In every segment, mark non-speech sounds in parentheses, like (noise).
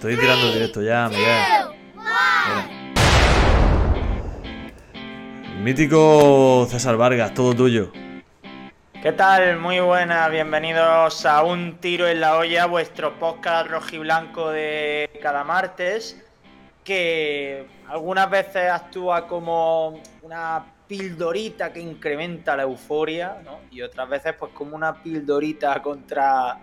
Estoy tirando directo ya, Miguel. Mítico César Vargas, todo tuyo. ¿Qué tal? Muy buenas, bienvenidos a Un Tiro en la Olla, vuestro podcast rojiblanco de cada martes, que algunas veces actúa como una pildorita que incrementa la euforia, ¿no? Y otras veces pues como una pildorita contra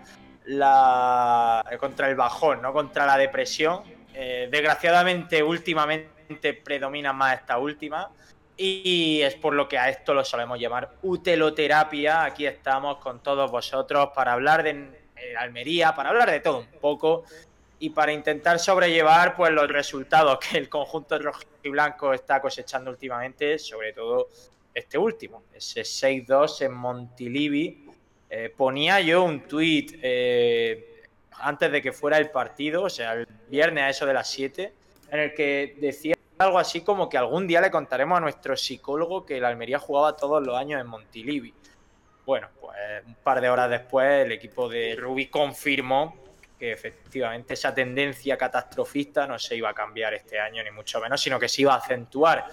la contra el bajón, ¿no? Contra la depresión. Eh, desgraciadamente, últimamente predomina más esta última. Y es por lo que a esto lo solemos llamar uteloterapia. Aquí estamos con todos vosotros para hablar de Almería, para hablar de todo un poco y para intentar sobrellevar pues los resultados que el conjunto rojo y blanco está cosechando últimamente, sobre todo este último, ese 6-2 en Montilivi. Eh, ponía yo un tuit eh, antes de que fuera el partido, o sea, el viernes a eso de las 7, en el que decía algo así como que algún día le contaremos a nuestro psicólogo que el Almería jugaba todos los años en Montilivi. Bueno, pues un par de horas después el equipo de Rubi confirmó que efectivamente esa tendencia catastrofista no se iba a cambiar este año, ni mucho menos, sino que se iba a acentuar.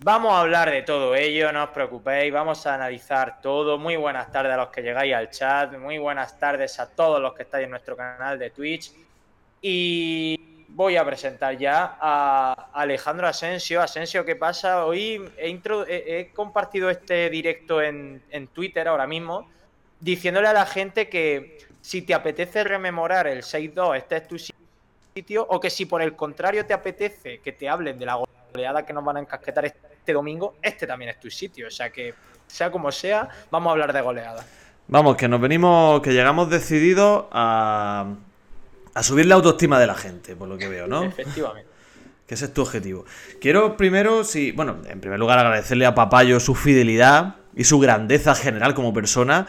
Vamos a hablar de todo ello, no os preocupéis, vamos a analizar todo. Muy buenas tardes a los que llegáis al chat, muy buenas tardes a todos los que estáis en nuestro canal de Twitch. Y voy a presentar ya a Alejandro Asensio. Asensio, ¿qué pasa? Hoy he, compartido este directo en, en Twitter ahora mismo, diciéndole a la gente que si te apetece rememorar el 6-2, este es tu sitio, o que si por el contrario te apetece que te hablen de la goleada que nos van a encasquetar este domingo, este también es tu sitio. O sea que, sea como sea, vamos a hablar de goleada. Vamos, que nos venimos, que llegamos decididos a, a subir la autoestima de la gente, por lo que veo, ¿no? (laughs) Efectivamente. Que ese es tu objetivo. Quiero primero, sí, bueno, en primer lugar agradecerle a Papayo su fidelidad y su grandeza general como persona.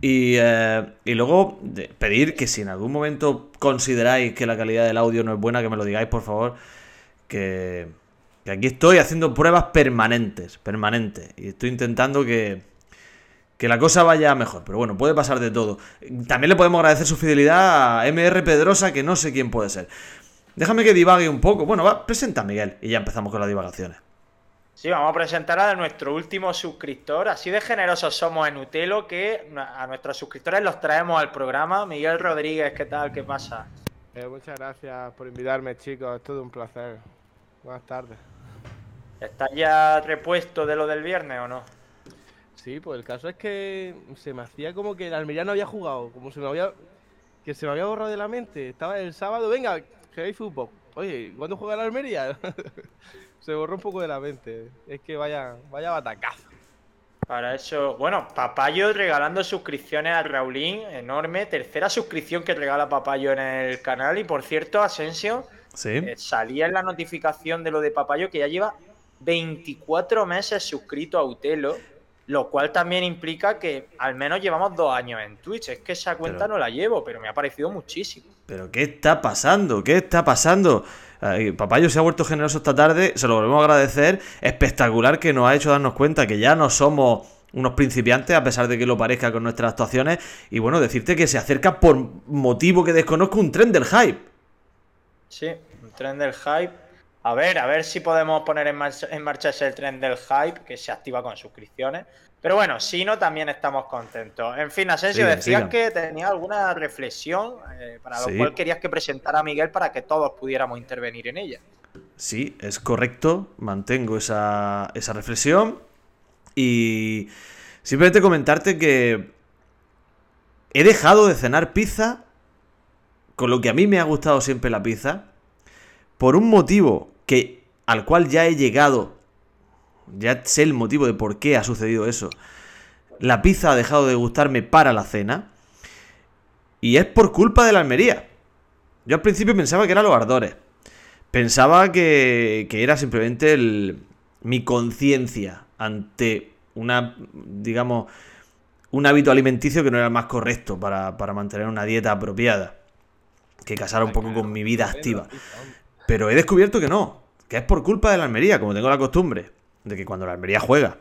Y, eh, y luego pedir que si en algún momento consideráis que la calidad del audio no es buena, que me lo digáis, por favor. Que, que aquí estoy haciendo pruebas permanentes, permanentes. Y estoy intentando que, que la cosa vaya mejor. Pero bueno, puede pasar de todo. También le podemos agradecer su fidelidad a MR Pedrosa, que no sé quién puede ser. Déjame que divague un poco. Bueno, va, presenta a Miguel y ya empezamos con las divagaciones. Sí, vamos a presentar a nuestro último suscriptor. Así de generosos somos en Utelo que a nuestros suscriptores los traemos al programa. Miguel Rodríguez, ¿qué tal? ¿Qué pasa? Eh, muchas gracias por invitarme, chicos. Es todo un placer. Buenas tardes. ¿Estás ya repuesto de lo del viernes o no? Sí, pues el caso es que se me hacía como que el Almería no había jugado, como se me había que se me había borrado de la mente. Estaba el sábado, venga, que hay fútbol. Oye, ¿cuándo juega el Almería? (laughs) se borró un poco de la mente. Es que vaya, vaya batacazo. Para eso, bueno, Papayo regalando suscripciones a Raulín, enorme. Tercera suscripción que regala Papayo en el canal. Y por cierto, Asensio, ¿Sí? eh, salía en la notificación de lo de Papayo que ya lleva 24 meses suscrito a Utelo. Lo cual también implica que al menos llevamos dos años en Twitch. Es que esa cuenta Pero- no la llevo, pero me ha parecido muchísimo. ¿Pero qué está pasando? ¿Qué está pasando? Ay, Papayo se ha vuelto generoso esta tarde, se lo volvemos a agradecer. Espectacular que nos ha hecho darnos cuenta que ya no somos unos principiantes, a pesar de que lo parezca con nuestras actuaciones. Y bueno, decirte que se acerca por motivo que desconozco un tren del hype. Sí, un tren del hype. A ver, a ver si podemos poner en marcha, en marcha ese tren del hype que se activa con suscripciones. Pero bueno, si no, también estamos contentos. En fin, Asensio, Sigan, decías sigan. que tenías alguna reflexión eh, para Sí. lo cual querías que presentara a Miguel para que todos pudiéramos intervenir en ella. Sí, es correcto, mantengo esa, esa reflexión. Y simplemente comentarte que he dejado de cenar pizza, con lo que a mí me ha gustado siempre la pizza, por un motivo que al cual ya he llegado, ya sé el motivo de por qué ha sucedido eso. La pizza ha dejado de gustarme para la cena y es por culpa de la Almería. Yo al principio pensaba que eran los ardores. pensaba que, que era simplemente el, mi conciencia ante una, digamos, un hábito alimenticio que no era el más correcto para, para mantener una dieta apropiada. Que casara un poco con mi vida activa. Pero he descubierto que no, que es por culpa de la Almería, como tengo la costumbre, de que cuando la Almería juega,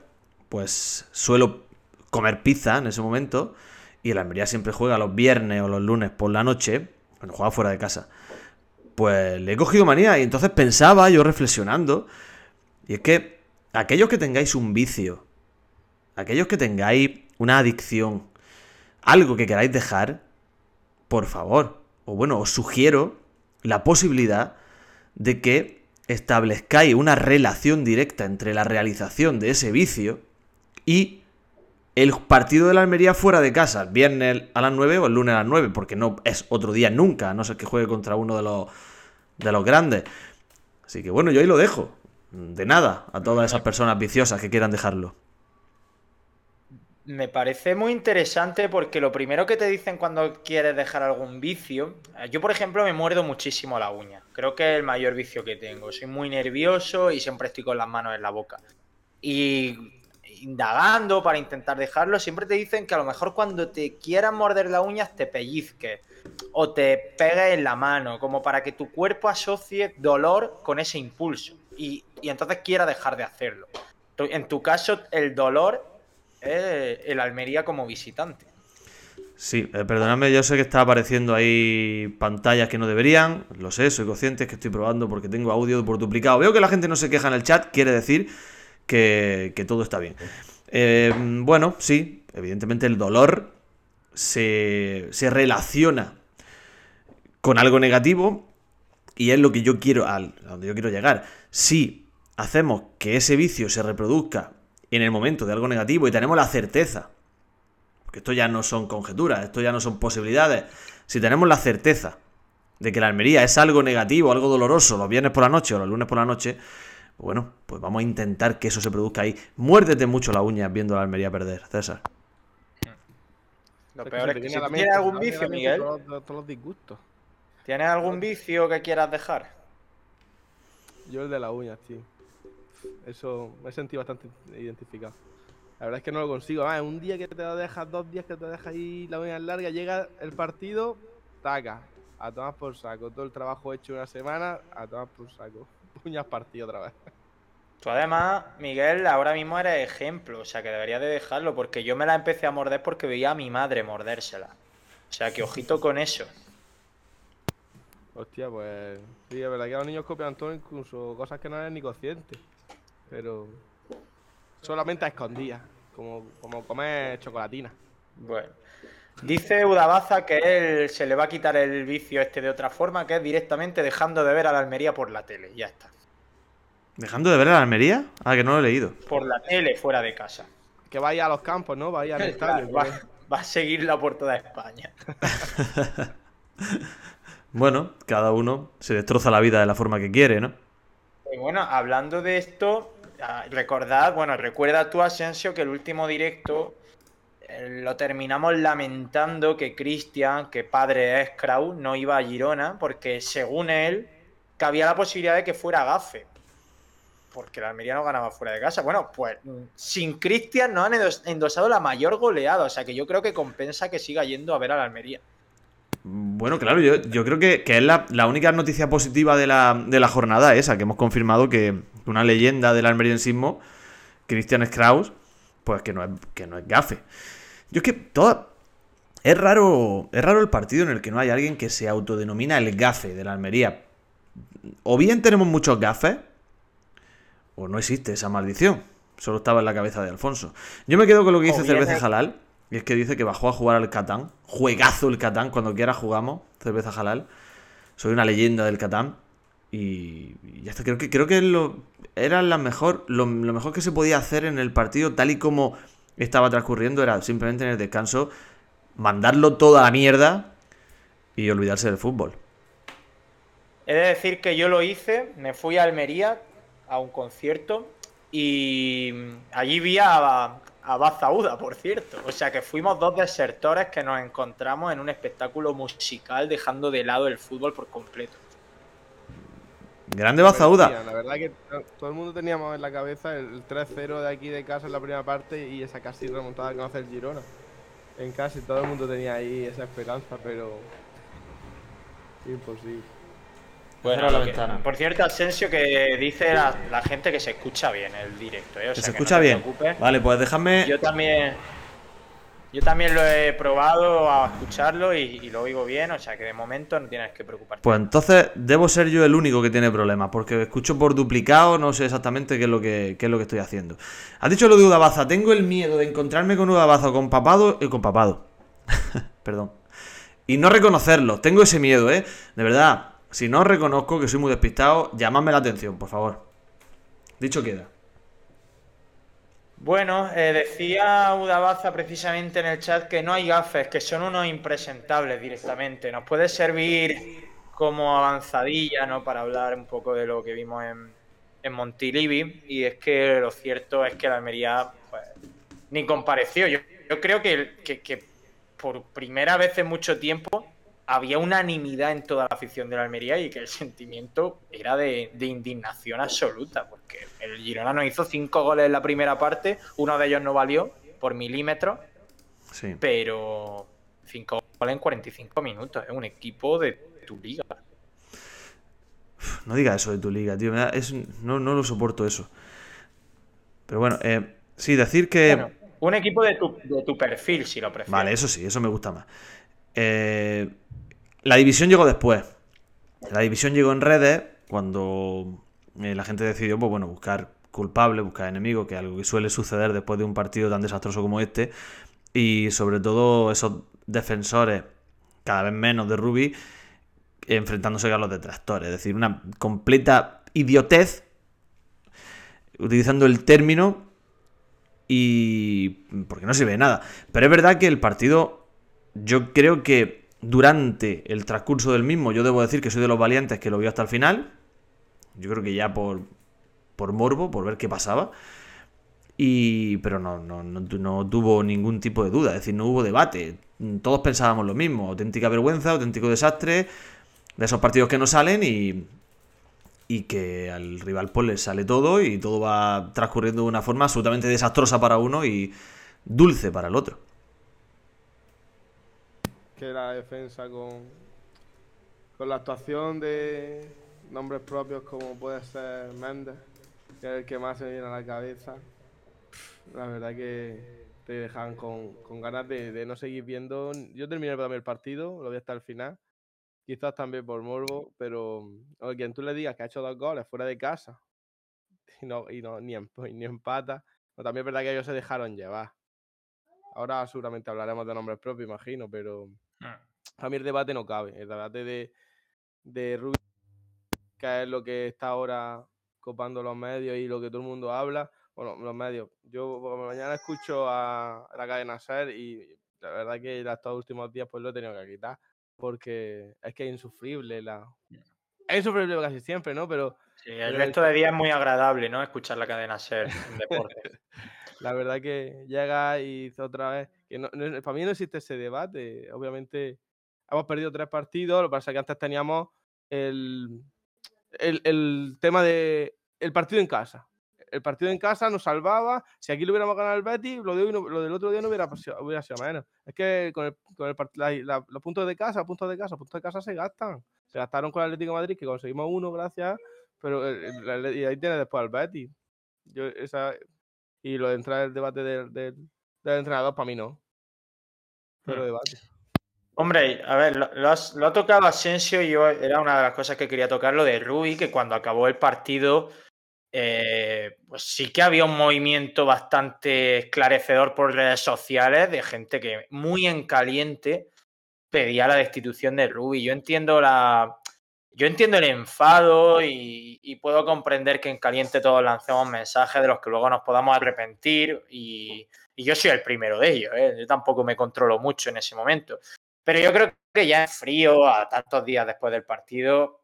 pues suelo comer pizza en ese momento, y la Almería siempre juega los viernes o los lunes por la noche, cuando juega fuera de casa. Pues le he cogido manía y entonces pensaba yo reflexionando, y es que aquellos que tengáis un vicio, aquellos que tengáis una adicción, algo que queráis dejar, por favor, o bueno, os sugiero la posibilidad de que establezcáis una relación directa entre la realización de ese vicio y el partido de la Almería fuera de casa, el viernes a las 9 o el lunes a las 9, porque no es otro día nunca, a no ser que juegue contra uno de los, de los grandes. Así que bueno, yo ahí lo dejo. De nada a todas esas personas viciosas que quieran dejarlo. Me parece muy interesante porque lo primero que te dicen cuando quieres dejar algún vicio, eh, yo por ejemplo me muerdo muchísimo la uña, creo que es el mayor vicio que tengo, soy muy nervioso y siempre estoy con las manos en la boca. Y indagando para intentar dejarlo, siempre te dicen que a lo mejor cuando te quieras morder las uñas te pellizques o te pegues en la mano, como para que tu cuerpo asocie dolor con ese impulso y, y entonces quiera dejar de hacerlo. En tu caso, el dolor es el Almería como visitante. Sí, eh, perdonadme, yo sé que está apareciendo ahí pantallas que no deberían, lo sé, soy consciente, que estoy probando porque tengo audio por duplicado. Veo que la gente no se queja en el chat, quiere decir que, todo está bien. Eh, bueno, sí, evidentemente el dolor se, se relaciona con algo negativo y es lo que yo quiero, a donde yo quiero llegar. Si hacemos que ese vicio se reproduzca en el momento de algo negativo y tenemos la certeza porque esto ya no son conjeturas, esto ya no son posibilidades. Si tenemos la certeza de que la Almería es algo negativo, algo doloroso, los viernes por la noche o los lunes por la noche, pues bueno, pues vamos a intentar que eso se produzca ahí. Muérdete mucho la uña viendo a la Almería perder, César. Lo peor es que si tienes algún vicio, Miguel, Todos, los- todos los disgustos. ¿tienes algún vicio que quieras dejar? Yo el de las uñas, tío. Eso me he sentido bastante identificado. La verdad es que no lo consigo. Ah, un día que te lo dejas, dos días que te dejas ahí la uña larga, llega el partido, taca, a tomar por saco. Todo el trabajo hecho una semana, a tomar por saco. (laughs) Uñas partidas otra vez. Tú además, Miguel, ahora mismo eres ejemplo, o sea que deberías de dejarlo, porque yo me la empecé a morder porque veía a mi madre mordérsela. O sea que ojito con eso. Hostia, pues. Sí, es verdad que los niños copian todo, incluso cosas que no eres ni consciente. Pero. Solamente a escondidas. Como, como comer chocolatina. Bueno. Dice Udabaza que él se le va a quitar el vicio este de otra forma, que es directamente dejando de ver a la Almería por la tele. Ya está. ¿Dejando de ver a la Almería? Ah, que no lo he leído. Por la tele, fuera de casa. Que vaya a los campos, ¿no? Vaya al (laughs) estadio. Claro, va, va a seguirla por toda España. (laughs) Bueno, cada uno se destroza la vida de la forma que quiere, ¿no? Y bueno, hablando de esto, recordad, bueno, recuerda tú, Asensio, que el último directo eh, lo terminamos lamentando que Cristian, que padre es Kraus, no iba a Girona, porque según él, cabía la posibilidad de que fuera gafe. Porque la Almería no ganaba fuera de casa. Bueno, pues sin Cristian nos han endos- endosado la mayor goleada. O sea que yo creo que compensa que siga yendo a ver a la Almería. Bueno, claro, yo, yo creo que, que es la, la única noticia positiva de la, de la jornada esa, que hemos confirmado que una leyenda del almeriensismo, Christian Strauss, pues que no es, que no es gafe. Yo es que toda... Es raro, es raro el partido en el que no hay alguien que se autodenomina el gafe de la Almería. O bien tenemos muchos gafes, o no existe esa maldición. Solo estaba en la cabeza de Alfonso. Yo me quedo con lo que dice Cerveza es- Halal. Y es que dice que bajó a jugar al Catán. Juegazo el Catán. Cuando quiera jugamos. Cerveza Halal. Soy una leyenda del Catán. Y, ya está. Creo que, creo que lo, era la mejor, lo, mejor que se podía hacer en el partido, tal y como estaba transcurriendo, era simplemente en el descanso mandarlo toda la mierda y olvidarse del fútbol. He de decir que yo lo hice, me fui a Almería a un concierto y allí vi a, a Bazauda, por cierto. O sea que fuimos dos desertores que nos encontramos en un espectáculo musical dejando de lado el fútbol por completo. Grande Bazauda. La verdad que to- todo el mundo teníamos en la cabeza el 3-0 de aquí de casa en la primera parte y esa casi remontada que no hace el Girona. En casa y todo el mundo tenía ahí esa esperanza, pero imposible. Bueno, la que- ventana. por cierto, Asensio, que dice la, la gente que se escucha bien el directo, ¿eh? O sea, se escucha bien. Vale, pues déjame. Yo también. Yo también lo he probado a escucharlo y, lo oigo bien, o sea que de momento no tienes que preocuparte. Pues entonces debo ser yo el único que tiene problemas, porque escucho por duplicado, no sé exactamente qué es lo que, es lo que estoy haciendo. Has dicho lo de Udabaza, tengo el miedo de encontrarme con Udabaza o con Papado, eh, con Papado, (laughs) perdón, y no reconocerlo, tengo ese miedo, ¿eh? De verdad, si no reconozco que soy muy despistado, llamadme la atención, por favor. Dicho queda. Bueno, eh, decía Udabaza precisamente en el chat que no hay gafes, que son unos impresentables directamente. Nos puede servir como avanzadilla, ¿no? Para hablar un poco de lo que vimos en, en Montilivi. Y es que lo cierto es que la Almería pues, ni compareció. Yo, creo que, que- que por primera vez en mucho tiempo había unanimidad en toda la afición de la Almería y que el sentimiento era de, de indignación absoluta, porque el Girona nos hizo cinco goles en la primera parte, uno de ellos no valió por milímetros, Sí. pero cinco goles en 45 minutos, es un equipo de tu liga. No digas eso de tu liga, tío. da- es- no, no lo soporto eso. Pero bueno, eh, sí, decir que... Bueno, un equipo de tu, de tu perfil, si lo prefieres. Vale, eso sí, eso me gusta más. Eh, la división llegó después. La división llegó en redes cuando eh, la gente decidió, pues bueno, buscar culpables, buscar enemigos, que es algo que suele suceder después de un partido tan desastroso como este. Y sobre todo esos defensores, cada vez menos de Ruby, enfrentándose a los detractores. Es decir, una completa idiotez, utilizando el término y porque no sirve de nada. Pero es verdad que el partido, yo creo que durante el transcurso del mismo, yo debo decir que soy de los valientes que lo vio hasta el final. Yo creo que ya por, por morbo, por ver qué pasaba. Y, pero no, no, no, no tuvo ningún tipo de duda, es decir, no hubo debate. Todos pensábamos lo mismo, auténtica vergüenza, auténtico desastre, de esos partidos que no salen y, y que al rival pues le sale todo y todo va transcurriendo de una forma absolutamente desastrosa para uno y dulce para el otro. Que la defensa con, con la actuación de nombres propios como puede ser Méndez, que es el que más se viene a la cabeza, la verdad que te dejan con, con ganas de, de no seguir viendo. Yo terminé también el partido, lo vi hasta el final, quizás también por morbo, pero a quien tú le digas que ha hecho dos goles fuera de casa y no, y no ni, (laughs) ni empata, pero también es verdad que ellos se dejaron llevar. Ahora seguramente hablaremos de nombres propios, imagino, pero a mí el debate no cabe. El debate de, de Rubio, que es lo que está ahora copando los medios y lo que todo el mundo habla. Bueno, los medios. Yo por la mañana escucho a la cadena SER y la verdad que estos últimos días pues lo he tenido que quitar porque es que es insufrible la... Es insufrible casi siempre, ¿no? Pero Sí, el resto de días es muy agradable, ¿no? Escuchar la cadena ser en deporte. (laughs) (laughs) La verdad que llega y otra vez que no, no- para mí no existe ese debate. Obviamente hemos perdido tres partidos, lo que pasa es que antes teníamos el, el, el tema de el partido en casa. El partido en casa nos salvaba. Si aquí lo hubiéramos ganado el Betis, lo, de no- del otro día no hubiera, sido menos. Es que con, el, con el la- los puntos de casa, puntos de casa, puntos de casa se gastan. Se gastaron con el Atlético Madrid, que conseguimos uno, gracias. Pero y ahí tienes después al Betis. Yo, esa, y lo de entrar en el debate del, del- del entrenador, para mí no. Pero Hmm. debate. Hombre, a ver, lo, lo has- lo ha tocado Asensio y yo era una de las cosas que quería tocar, lo de Rui, que cuando acabó el partido, eh, pues sí que había un movimiento bastante esclarecedor por redes sociales de gente que muy en caliente pedía la destitución de Rui. Yo entiendo la. Yo entiendo el enfado y, y puedo comprender que en caliente todos lancemos mensajes de los que luego nos podamos arrepentir y, yo soy el primero de ellos, ¿eh? yo tampoco me controlo mucho en ese momento. Pero yo creo que ya en frío, a tantos días después del partido,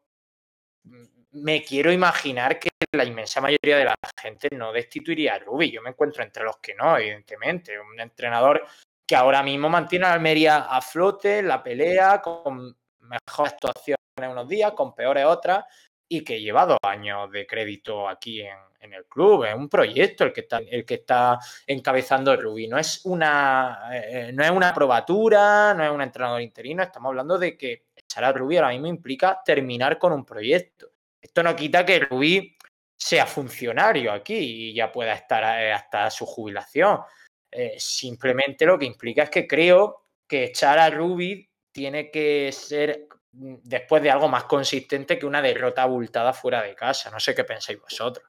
m- me quiero imaginar que la inmensa mayoría de la gente no destituiría a Rubi. Yo me encuentro entre los que no, evidentemente. Un entrenador que ahora mismo mantiene a Almería a flote, la pelea, con mejores actuaciones unos días, con peores otras, y que lleva dos años de crédito aquí en, en el club. Es un proyecto el que está, el que está encabezando Rubí. No es una, eh, no es una probatura, no es un entrenador interino. Estamos hablando de que echar a Rubí ahora mismo implica terminar con un proyecto. Esto no quita que Rubí sea funcionario aquí y ya pueda estar eh, hasta su jubilación. Eh, simplemente lo que implica es que creo que echar a Rubí tiene que ser después de algo más consistente que una derrota abultada fuera de casa. No sé qué pensáis vosotros.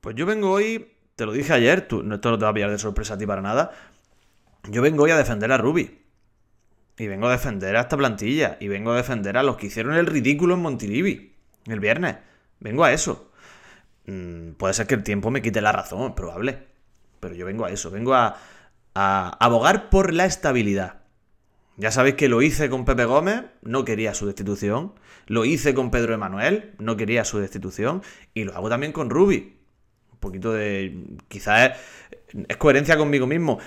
Pues yo vengo hoy, te lo dije ayer, tú, esto no te va a pillar de sorpresa a ti para nada. Yo vengo hoy a defender a Ruby. Y vengo a defender a esta plantilla. Y vengo a defender a los que hicieron el ridículo en Montilivi el viernes. Vengo a eso. Mm, puede ser que el tiempo me quite la razón, probable. Pero yo vengo a eso. Vengo a abogar por la estabilidad. Ya sabéis que lo hice con Pepe Gómez, no quería su destitución. Lo hice con Pedro Emanuel, no quería su destitución. Y lo hago también con Rubi. Un poquito de. Quizás es, coherencia conmigo mismo.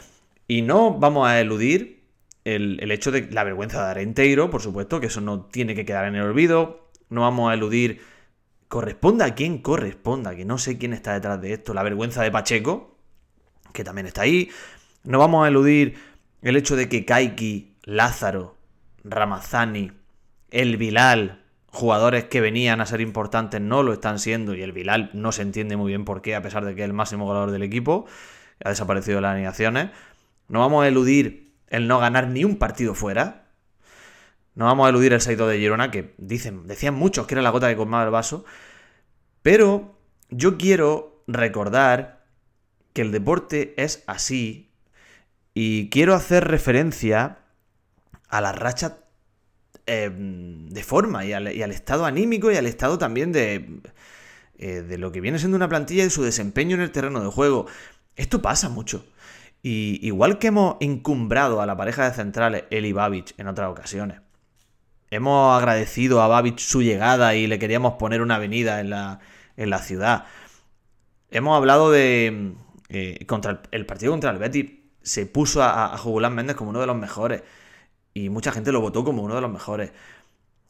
Y no vamos a eludir el, el, hecho de la vergüenza de Arenteiro, por supuesto, que eso no tiene que quedar en el olvido. No vamos a eludir. Corresponda a quien corresponda, que no sé quién está detrás de esto. La vergüenza de Pacheco, que también está ahí. No vamos a eludir el hecho de que Kaiki Lázaro, Ramazani, el Bilal, jugadores que venían a ser importantes no lo están siendo y el Bilal no se entiende muy bien por qué, a pesar de que es el máximo goleador del equipo, ha desaparecido de las alineaciones. No vamos a eludir el no ganar ni un partido fuera. No vamos a eludir el Saito de Girona, que dicen, decían muchos que era la gota que colmaba el vaso. Pero yo quiero recordar que el deporte es así y quiero hacer referencia a la racha eh, de forma y al, estado anímico y al estado también de, eh, de lo que viene siendo una plantilla y su desempeño en el terreno de juego. Esto pasa mucho. Y igual que hemos encumbrado a la pareja de centrales, él y en otras ocasiones, hemos agradecido a Babich su llegada y le queríamos poner una avenida en la, en la ciudad. Hemos hablado de. Eh, contra el, partido contra el Betis se puso a, a Méndez como uno de los mejores y mucha gente lo votó como uno de los mejores.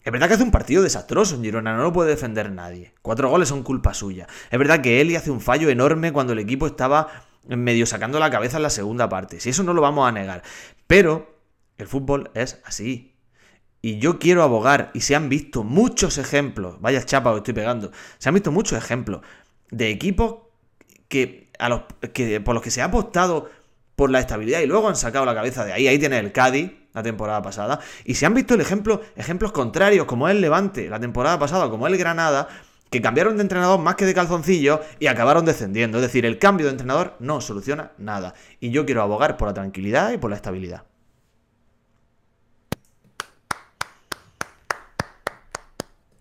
Es verdad que hace un partido desastroso en Girona, no lo puede defender nadie. Cuatro goles son culpa suya. Es verdad que Eli hace un fallo enorme cuando el equipo estaba medio sacando la cabeza en la segunda parte. Si eso no lo vamos a negar. Pero el fútbol es así. Y yo quiero abogar, y se han visto muchos ejemplos, vaya chapa que estoy pegando, se han visto muchos ejemplos de equipos que, a los, que por los que se ha apostado por la estabilidad y luego han sacado la cabeza de ahí. Ahí tiene el Cádiz, la temporada pasada. Y se han visto el ejemplo, ejemplos contrarios, como el Levante la temporada pasada, como el Granada, que cambiaron de entrenador más que de calzoncillo y acabaron descendiendo. Es decir, el cambio de entrenador no soluciona nada. Y yo quiero abogar por la tranquilidad y por la estabilidad.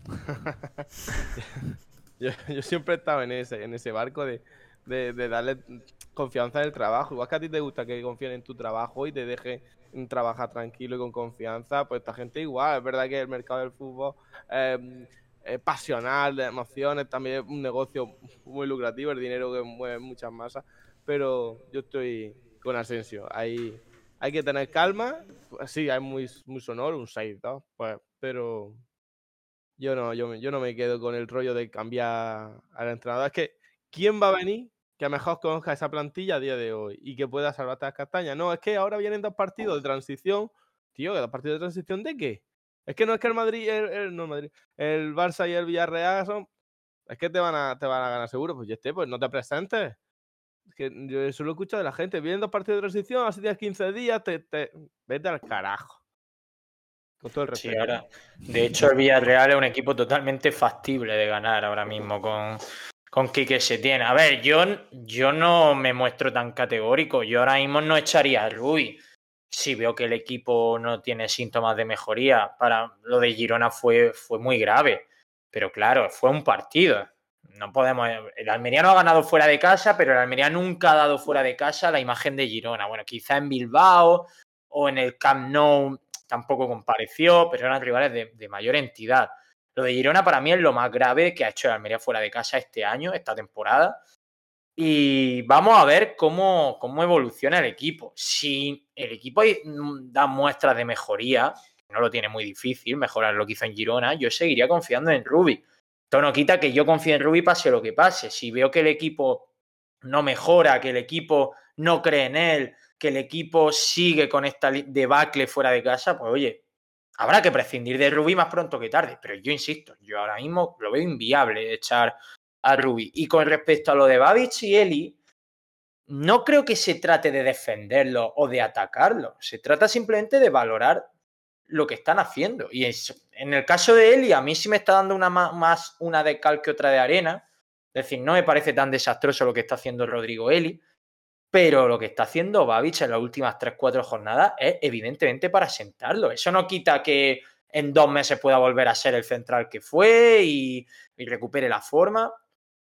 (laughs) yo, siempre he estado en ese, en ese barco de, de, de, darle confianza en el trabajo. Igual que a ti te gusta que confíen en tu trabajo y te dejen trabajar tranquilo y con confianza, pues esta gente igual. Es verdad que el mercado del fútbol eh, es pasional, de emociones, también es un negocio muy lucrativo, el dinero que mueve muchas masas, pero yo estoy con Asensio. Hay, hay que tener calma. Sí, hay muy, muy sonoro, un 6, ¿no? Pues, pero yo no, yo, yo no me quedo con el rollo de cambiar al entrenador. Es que, ¿quién va a venir que mejor conozca esa plantilla a día de hoy y que pueda salvarte las castañas. No, es que ahora vienen dos partidos de transición. Tío, ¿dos partidos de transición de qué? Es que no es que el Madrid, el, el, no Madrid, el Barça y el Villarreal son. Es que te van a, te van a ganar seguro. Pues ya esté, pues no te presentes. Es que yo eso lo escucho de la gente. Vienen dos partidos de transición, hace 10, 15 días, te, te... vete al carajo. Con todo el respeto. Sí, ahora. De hecho, el Villarreal es un equipo totalmente factible de ganar ahora mismo con, con Quique Setién. A ver, yo, yo no me muestro tan categórico. Yo ahora mismo no echaría a Rui. Si veo que el equipo no tiene síntomas de mejoría, para lo de Girona fue, fue muy grave. Pero claro, fue un partido. No podemos. El Almería no ha ganado fuera de casa, pero el Almería nunca ha dado fuera de casa la imagen de Girona. Bueno, quizá en Bilbao o en el Camp Nou tampoco compareció, pero eran rivales de, de mayor entidad. Lo de Girona para mí es lo más grave que ha hecho el Almería fuera de casa este año, esta temporada. Y vamos a ver cómo, cómo evoluciona el equipo. Si el equipo da muestras de mejoría, no lo tiene muy difícil mejorar lo que hizo en Girona, yo seguiría confiando en Rubi. Esto no quita que yo confíe en Rubi pase lo que pase. Si veo que el equipo no mejora, que el equipo no cree en él, que el equipo sigue con esta debacle fuera de casa, pues oye, habrá que prescindir de Rubi más pronto que tarde. Pero yo insisto, yo ahora mismo lo veo inviable echar a Rubi. Y con respecto a lo de Babich y Eli, no creo que se trate de defenderlo o de atacarlo. Se trata simplemente de valorar lo que están haciendo. Y en el caso de Eli, a mí sí me está dando una más una de cal que otra de arena. Es decir, no me parece tan desastroso lo que está haciendo Rodrigo Eli. Pero lo que está haciendo Babich en las últimas 3-4 jornadas es evidentemente para sentarlo. Eso no quita que en dos meses pueda volver a ser el central que fue y, recupere la forma.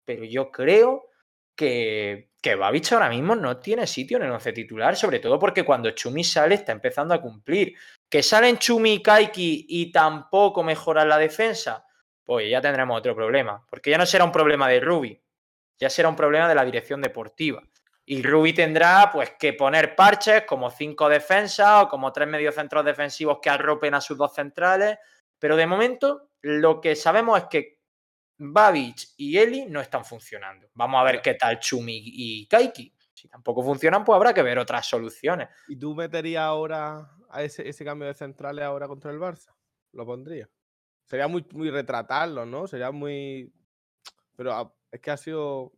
Pero yo creo que, que Babich ahora mismo no tiene sitio en el once titular, sobre todo porque cuando Chumi sale está empezando a cumplir. Que salen Chumi y Kaiki y tampoco mejoran la defensa, pues ya tendremos otro problema. Porque ya no será un problema de Rubi, ya será un problema de la dirección deportiva. Y Rubi tendrá pues que poner parches como cinco defensas o como tres mediocentros defensivos que arropen a sus dos centrales. Pero de momento lo que sabemos es que Babic y Eli no están funcionando. Vamos a ver qué tal Chumi y Kaiki. Si tampoco funcionan, pues habrá que ver otras soluciones. ¿Y tú meterías ahora a ese, ese cambio de centrales ahora contra el Barça? ¿Lo pondría? Sería muy, muy retratarlo, ¿no? Sería muy. Pero es que ha sido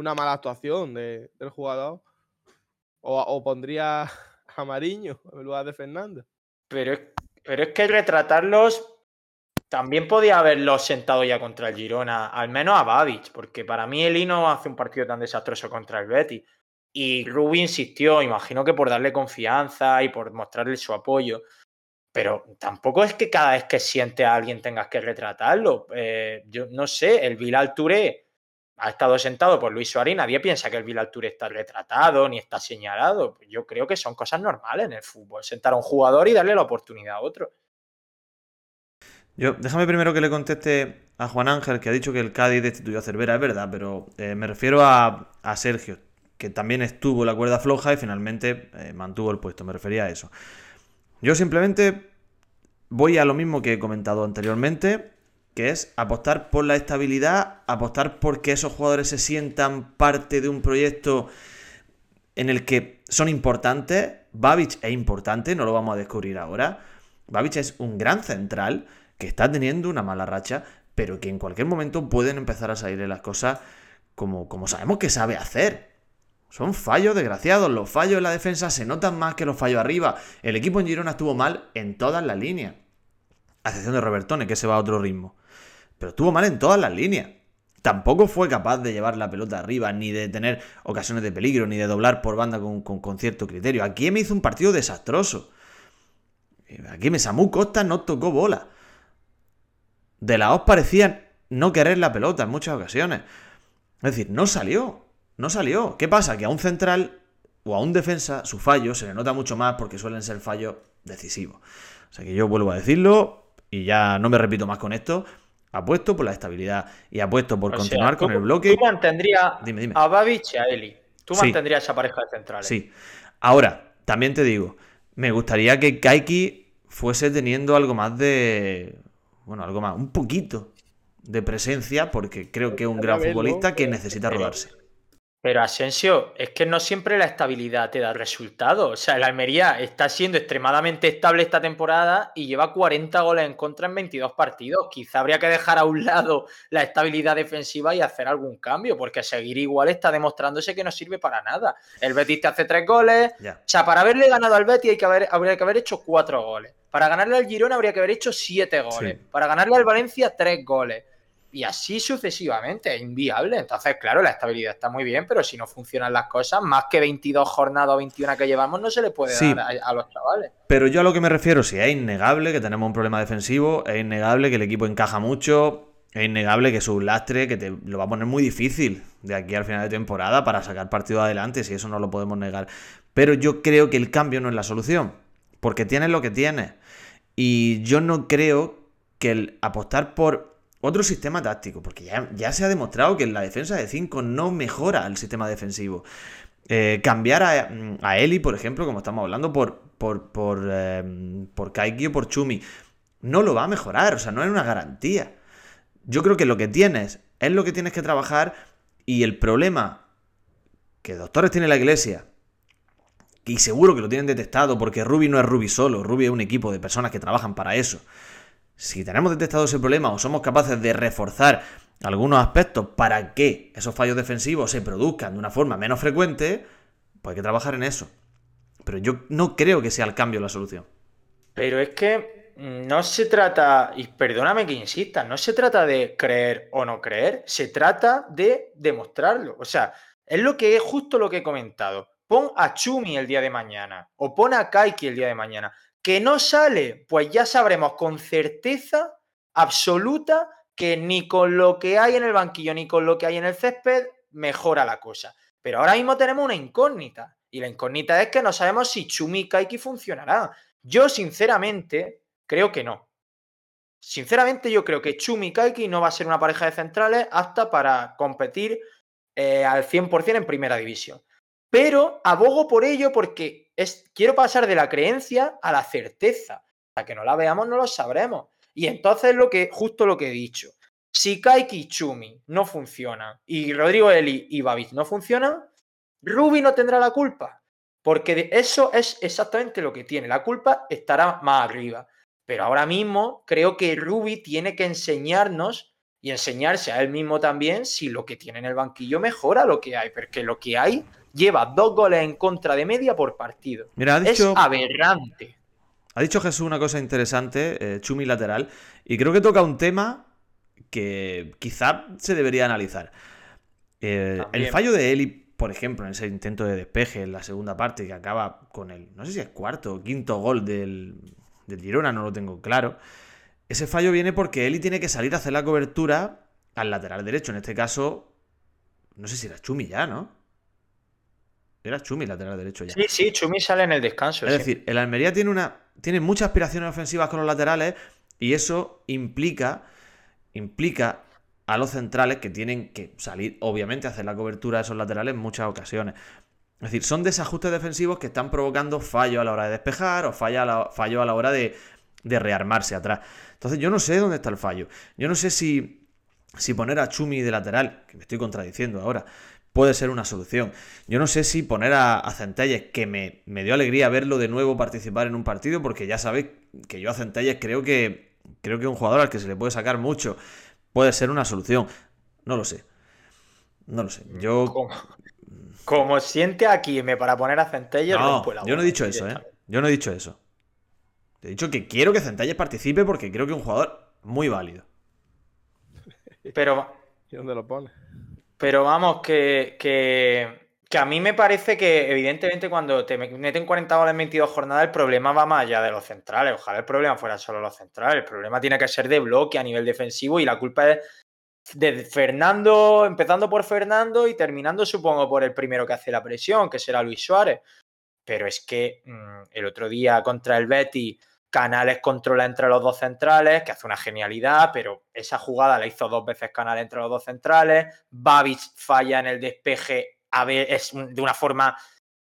una mala actuación de- del jugador. O, pondría (laughs) a Mariño en lugar de Fernando. Pero pero es que retratarlos también podía haberlos sentado ya contra el Girona, al menos a Babic, porque para mí Eli no hace un partido tan desastroso contra el Betis. Y Rubi insistió, imagino que por darle confianza y por mostrarle su apoyo. Pero tampoco es que cada vez que siente a alguien tengas que retratarlo. Eh, yo no sé, el Bilal Touré ha estado sentado por Luis Suárez nadie piensa que el Bilal Touré está retratado ni está señalado. Yo creo que son cosas normales en el fútbol. Sentar a un jugador y darle la oportunidad a otro. Yo, déjame primero que le conteste a Juan Ángel, que ha dicho que el Cádiz destituyó a Cervera, es verdad, pero eh, me refiero a, a Sergio, que también estuvo la cuerda floja y finalmente eh, mantuvo el puesto, me refería a eso. Yo simplemente voy a lo mismo que he comentado anteriormente, que es apostar por la estabilidad, apostar por que esos jugadores se sientan parte de un proyecto en el que son importantes. Babic es importante, no lo vamos a descubrir ahora. Babic es un gran central que está teniendo una mala racha, pero que en cualquier momento pueden empezar a salirle las cosas como, como sabemos que sabe hacer. Son fallos desgraciados. Los fallos en la defensa se notan más que los fallos arriba. El equipo en Girona estuvo mal en todas las líneas. A excepción de Robertone, que se va a otro ritmo. Pero estuvo mal en todas las líneas. Tampoco fue capaz de llevar la pelota arriba, ni de tener ocasiones de peligro, ni de doblar por banda con, con- con cierto criterio. Aquí me hizo un partido desastroso. Aquí me Samu Costa no tocó bola. De la Oz parecía no querer la pelota en muchas ocasiones. Es decir, no salió. No salió. ¿Qué pasa? Que a un central o a un defensa su fallo se le nota mucho más porque suelen ser fallos decisivos. O sea que yo vuelvo a decirlo y ya no me repito más con esto. Apuesto por la estabilidad y apuesto por O continuar con el bloque. Tú mantendrías Dime, dime. a Babic y a Eli. Tú Sí. mantendrías esa pareja de centrales. Sí. Ahora, también te digo, me gustaría que Kaiki fuese teniendo algo más de. Bueno, algo más, un poquito de presencia, porque creo que es un gran futbolista que necesita rodarse. Pero Asensio, es que no siempre la estabilidad te da resultados. O sea, el Almería está siendo extremadamente estable esta temporada y lleva 40 goles en contra en 22 partidos. Quizá habría que dejar a un lado la estabilidad defensiva y hacer algún cambio, porque seguir igual está demostrándose que no sirve para nada. El Betis te hace tres goles. O sea, para haberle ganado al Betis hay que haber, habría que haber hecho cuatro goles. Para ganarle al Girona habría que haber hecho siete goles. Sí. Para ganarle al Valencia, tres goles. Y así sucesivamente, es inviable. Entonces, claro, la estabilidad está muy bien, pero si no funcionan las cosas, más que 22 jornadas o 21 que llevamos, no se le puede Sí. dar a, a los chavales. Pero yo a lo que me refiero, si es innegable que tenemos un problema defensivo, es innegable que el equipo encaja mucho, es innegable que es un lastre que te lo va a poner muy difícil de aquí al final de temporada para sacar partido adelante, si eso no lo podemos negar. Pero yo creo que el cambio no es la solución, porque tienes lo que tienes. Y yo no creo que el apostar por otro sistema táctico, porque ya, ya se ha demostrado que la defensa de 5 no mejora el sistema defensivo. Eh, cambiar a, a Eli, por ejemplo, como estamos hablando, por, por, por, eh, por Kaiki o por Chumi, no lo va a mejorar, o sea, no es una garantía. Yo creo que lo que tienes es lo que tienes que trabajar y el problema que doctores tiene la iglesia, y seguro que lo tienen detectado porque Ruby no es Ruby solo, Ruby es un equipo de personas que trabajan para eso. Si tenemos detectado ese problema o somos capaces de reforzar algunos aspectos para que esos fallos defensivos se produzcan de una forma menos frecuente, pues hay que trabajar en eso. Pero yo no creo que sea el cambio la solución. Pero es que no se trata, y perdóname que insista, no se trata de creer o no creer, se trata de demostrarlo. O sea, es lo que es justo lo que he comentado. Pon a Chumi el día de mañana o pon a Kaiki el día de mañana. Que no sale, pues ya sabremos con certeza absoluta que ni con lo que hay en el banquillo ni con lo que hay en el césped mejora la cosa. Pero ahora mismo tenemos una incógnita. Y la incógnita es que no sabemos si Chumi Kaiki funcionará. Yo, sinceramente, creo que no. Sinceramente, yo creo que Chumi Kaiki no va a ser una pareja de centrales apta para competir eh, al 100% en primera división. Pero abogo por ello porque quiero pasar de la creencia a la certeza. Hasta que no la veamos, no lo sabremos. Y entonces lo que, justo lo que he dicho. Si Kaiki y Chumi no funcionan y Rodrigo Eli y Babis no funcionan, Ruby no tendrá la culpa. Porque eso es exactamente lo que tiene. La culpa estará más arriba. Pero ahora mismo creo que Ruby tiene que enseñarnos y enseñarse a él mismo también si lo que tiene en el banquillo mejora lo que hay. Porque lo que hay lleva dos goles en contra de media por partido. Mira, ha dicho, es aberrante. Ha dicho Jesús una cosa interesante, eh, Chumi lateral, y creo que toca un tema que quizá se debería analizar. Eh, el fallo de Eli, por ejemplo, en ese intento de despeje en la segunda parte que acaba con el, no sé si es cuarto o quinto gol del, del Girona, no lo tengo claro. Ese fallo viene porque Eli tiene que salir a hacer la cobertura al lateral derecho. En este caso, no sé si era Chumi ya, ¿no? Era Chumi lateral derecho ya. Sí, sí, Chumi sale en el descanso. Es sí. decir, el Almería tiene una. tiene muchas aspiraciones ofensivas con los laterales. Y eso implica. implica a los centrales que tienen que salir, obviamente, a hacer la cobertura de esos laterales en muchas ocasiones. Es decir, son desajustes defensivos que están provocando fallo a la hora de despejar o fallo a la, fallo a la hora de, de rearmarse atrás. Entonces, yo no sé dónde está el fallo. Yo no sé si, si poner a Chumi de lateral, que me estoy contradiciendo ahora, puede ser una solución. Yo no sé si poner a, a Centelles, que me, me, dio alegría verlo de nuevo participar en un partido, porque ya sabéis que yo a Centelles creo que creo que un jugador al que se le puede sacar mucho puede ser una solución. No lo sé. No lo sé. Yo. Como, como siente aquí me para poner a Centelles, no, yo no he dicho eso, ¿eh? Yo no he dicho eso. He dicho que quiero que Centelles participe porque creo que es un jugador muy válido. Pero. ¿Y dónde lo pone? Pero vamos, que, que, que, a mí me parece que, evidentemente, cuando te meten 40 goles en 22 jornadas, el problema va más allá de los centrales. Ojalá el problema fuera solo los centrales. El problema tiene que ser de bloque a nivel defensivo y la culpa es de Fernando, empezando por Fernando y terminando, supongo, por el primero que hace la presión, que será Luis Suárez. Pero es que mmm, el otro día contra el Betty Canales controla entre los dos centrales, que hace una genialidad, pero esa jugada la hizo dos veces Canales entre los dos centrales. Babic falla en el despeje, a ver, es de una forma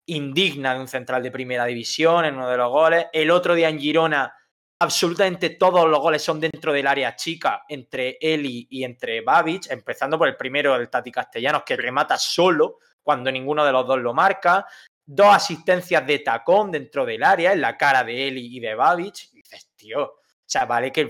indigna de un central de primera división en uno de los goles. El otro día en Girona, absolutamente todos los goles son dentro del área chica entre Eli y entre Babic, empezando por el primero del Tati Castellanos, que remata solo cuando ninguno de los dos lo marca dos asistencias de tacón dentro del área, en la cara de Eli y de Babic. Y dices, tío, o sea, vale que.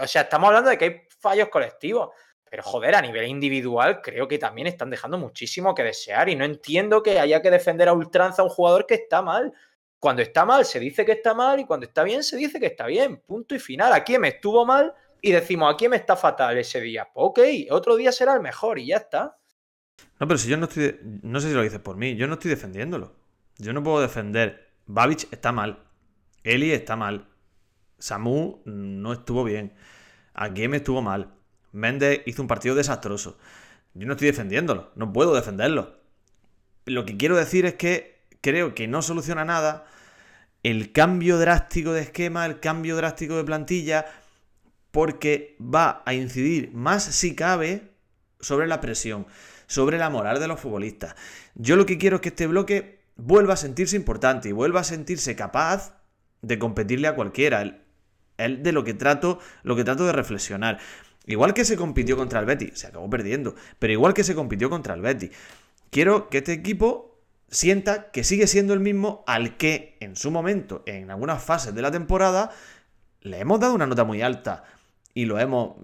O sea, estamos hablando de que hay fallos colectivos. Pero joder, a nivel individual, creo que también están dejando muchísimo que desear. Y no entiendo que haya que defender a ultranza a un jugador que está mal. Cuando está mal, se dice que está mal. Y cuando está bien, se dice que está bien. Punto y final. Aquí me estuvo mal. Y decimos, aquí me está fatal ese día. Pues ok, otro día será el mejor. Y ya está. No, pero si yo no estoy. No sé si lo dices por mí. Yo no estoy defendiéndolo. Yo no puedo defender. Babich está mal. Eli está mal. Samu no estuvo bien. Aguiem estuvo mal. Méndez hizo un partido desastroso. Yo no estoy defendiéndolo. No puedo defenderlo. Lo que quiero decir es que creo que no soluciona nada el cambio drástico de esquema, el cambio drástico de plantilla, porque va a incidir más si cabe sobre la presión sobre la moral de los futbolistas. Yo lo que quiero es que este bloque vuelva a sentirse importante y vuelva a sentirse capaz de competirle a cualquiera. Es de lo que trato, lo que trato de reflexionar. Igual que se compitió contra el Betis, se acabó perdiendo, pero igual que se compitió contra el Betis. Quiero que este equipo sienta que sigue siendo el mismo al que en su momento, en algunas fases de la temporada, le hemos dado una nota muy alta y lo hemos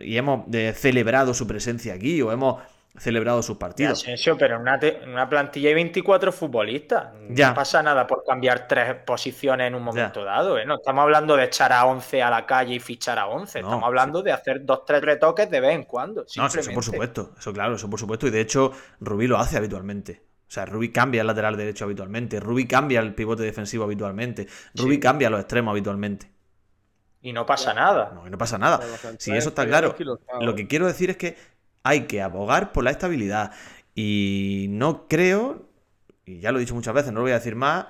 y hemos eh, celebrado su presencia aquí o hemos celebrado sus partidos. Asensio, pero en una, te- en una plantilla hay 24 futbolistas. Ya. No pasa nada por cambiar tres posiciones en un momento dado. ¿eh? No estamos hablando de echar a 11 a la calle y fichar a 11. No, estamos hablando de hacer dos, tres retoques de vez en cuando. No, eso por supuesto, eso claro, eso por supuesto. Y de hecho, Rubí lo hace habitualmente. O sea, Rubí cambia el lateral derecho habitualmente, Rubí cambia el pivote defensivo habitualmente, Rubí Sí. cambia los extremos habitualmente. Y no pasa nada. No, y no pasa nada. Centrales Sí, eso está claro. Lo que quiero decir es que hay que abogar por la estabilidad. Y no creo, y ya lo he dicho muchas veces, no lo voy a decir más,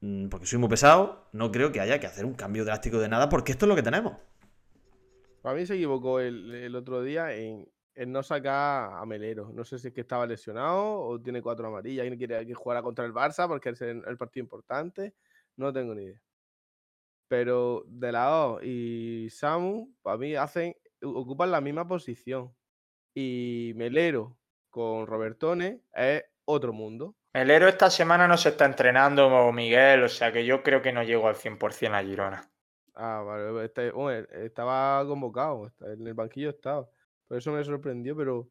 mm, porque soy muy pesado, no creo que haya que hacer un cambio drástico de nada, porque esto es lo que tenemos. Para mí se equivocó el, otro día en, no sacar a Melero. No sé si es que estaba lesionado o tiene cuatro amarillas y no quiere que jugara contra el Barça porque es el, partido importante. No tengo ni idea. Pero De La y Samu, para mí, hacen, ocupan la misma posición. Y Melero con Robertone es otro mundo. El héroe esta semana no se está entrenando, Miguel, o sea que yo creo que no llego al 100% a Girona. Ah, vale. este- bueno, estaba convocado, en el banquillo estaba. Por eso me sorprendió, pero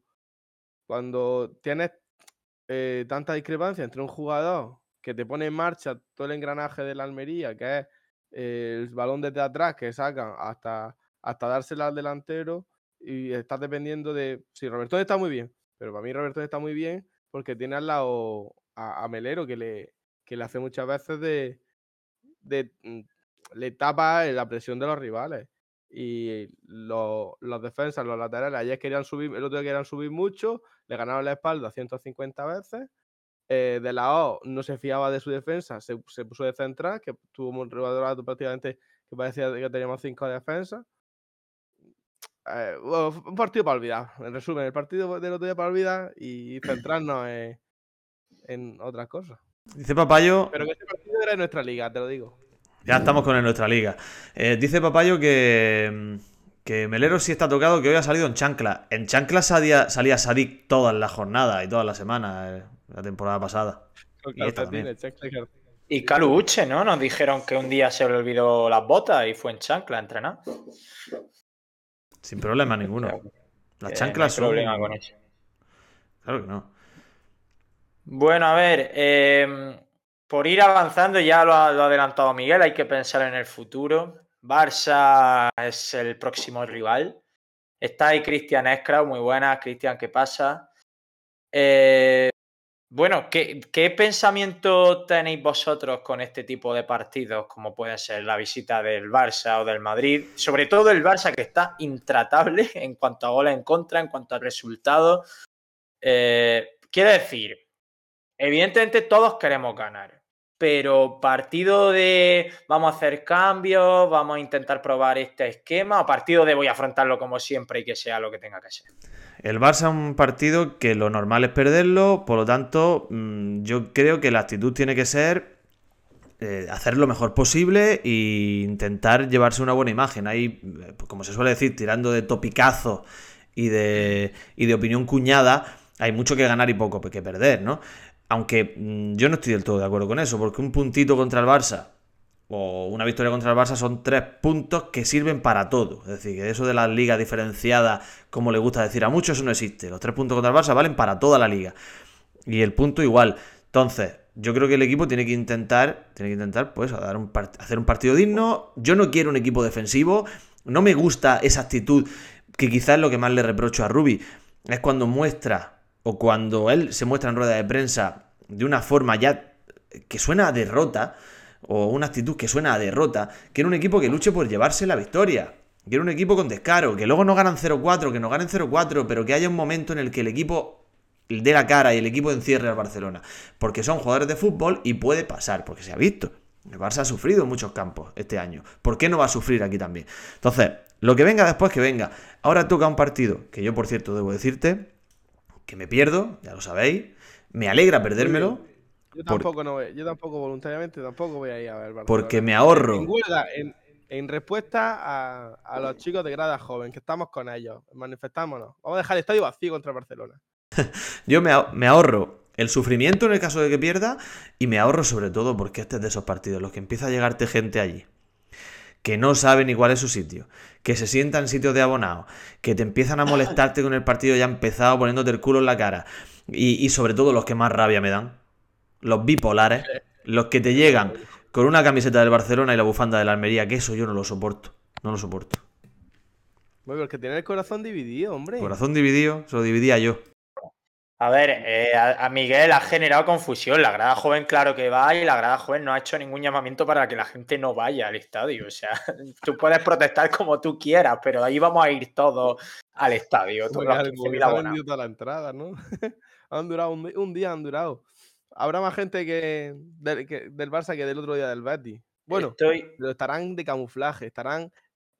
cuando tienes eh, tanta discrepancia entre un jugador que te pone en marcha todo el engranaje de la Almería, que es eh, el balón desde atrás que sacan hasta, hasta dársela al delantero, y estás dependiendo de. Sí, Roberto está muy bien, pero para mí Roberto está muy bien porque tiene al lado a, Melero que le, que le hace muchas veces de, de mm, le tapa la presión de los rivales. Y los, los defensas, los laterales, ayer querían subir, el otro día querían subir mucho, le ganaron la espalda 150 veces. Eh, de la O no se fiaba de su defensa, se, se puso de central, que tuvo un rato prácticamente que parecía que teníamos cinco defensas. Eh, un partido para olvidar. En resumen, el partido del otro día para olvidar y (clears throat) centrarnos en, en otras cosas. Dice Papayo, Pero que este partido era de nuestra liga, te lo digo. ya estamos con el nuestra liga. Eh, dice Papayo que, que Melero sí está tocado, que hoy ha salido en chancla. En chancla salía, salía Sadik todas las jornadas y todas las semanas, eh, la temporada pasada. Y esta calcetines. Y Calu Uche, ¿no? Nos dijeron que un día se le olvidó las botas y fue en chancla a entrenar. Sin problema ninguno. Las no hay chanclas son... problema con eso. Claro que no. Bueno, a ver, em, por ir avanzando, ya lo ha, lo ha adelantado Miguel, hay que pensar en el futuro. Barça es el próximo rival. Está ahí Cristian Escra, muy buena. Cristian, ¿qué pasa? Eh, bueno, ¿qué, pensamiento tenéis vosotros con este tipo de partidos, como puede ser la visita del Barça o del Madrid? Sobre todo el Barça, que está intratable (laughs) en cuanto a goles en contra, en cuanto a resultados. Eh, quiero decir, evidentemente todos queremos ganar, pero partido de vamos a hacer cambios, vamos a intentar probar este esquema, o partido de voy a afrontarlo como siempre y que sea lo que tenga que ser. El Barça es un partido que lo normal es perderlo, por lo tanto, mm, yo creo que la actitud tiene que ser eh, hacer lo mejor posible e intentar llevarse una buena imagen. Ahí, eh, como se suele decir, tirando de topicazo y de, y de opinión cuñada, hay mucho que ganar y poco que perder, ¿no? Aunque mm, yo no estoy del todo de acuerdo con eso, porque un puntito contra el Barça o una victoria contra el Barça son tres puntos que sirven para todo. Es decir, que eso de las ligas diferenciadas, como le gusta decir a muchos, eso no existe. Los tres puntos contra el Barça valen para toda la liga. Y el punto igual. Entonces, yo creo que el equipo tiene que intentar, tiene que intentar, pues, dar un hacer un partido digno. Yo no quiero un equipo defensivo. No me gusta esa actitud que quizás es lo que más le reprocho a Rubi. Es cuando muestra, o cuando él se muestra en rueda de prensa de una forma ya que suena a derrota, o una actitud que suena a derrota, quiere un equipo que luche por llevarse la victoria. Quiere un equipo con descaro, que luego no ganan 0-4, que no ganen 0-4, pero que haya un momento en el que el equipo dé la cara y el equipo encierre al Barcelona. Porque son jugadores de fútbol y puede pasar, porque se ha visto. El Barça ha sufrido en muchos campos este año. ¿Por qué no va a sufrir aquí también? Entonces, lo que venga después, que venga. Ahora toca un partido, que yo por cierto debo decirte, que me pierdo, ya lo sabéis. Me alegra perdérmelo. Yo Por- tampoco, no voy- yo tampoco voluntariamente tampoco voy a ir a ver Barcelona. Porque me ahorro. En huelga, en, En respuesta a, a los chicos de grada joven, que estamos con ellos, manifestámonos. Vamos a dejar el estadio vacío contra Barcelona. (laughs) Yo me, me ahorro el sufrimiento en el caso de que pierda y me ahorro sobre todo porque este es de esos partidos los que empieza a llegarte gente allí que no sabe ni cuál es su sitio, que se sienta en sitios de abonados, que te empiezan a molestarte con el partido ya empezado poniéndote el culo en la cara y, y sobre todo los que más rabia me dan, los bipolares, los que te llegan con una camiseta del Barcelona y la bufanda de la Almería, que eso yo no lo soporto, no lo soporto. Bueno, porque tiene el corazón dividido, hombre. Corazón dividido, se lo dividía yo. A ver, eh, a, a Miguel ha generado confusión. La grada joven, claro que va, y la grada joven no ha hecho ningún llamamiento para que la gente no vaya al estadio. O sea, (laughs) tú puedes protestar como tú quieras, pero ahí vamos a ir todos al estadio. Todos que los han- 15.000 como que se han abonados. vendido toda la entrada, ¿no? (laughs) han durado un, un día, han durado. Habrá más gente que del, que- del Barça que del otro día del Betis. Bueno, Estoy, pero estarán de camuflaje, estarán.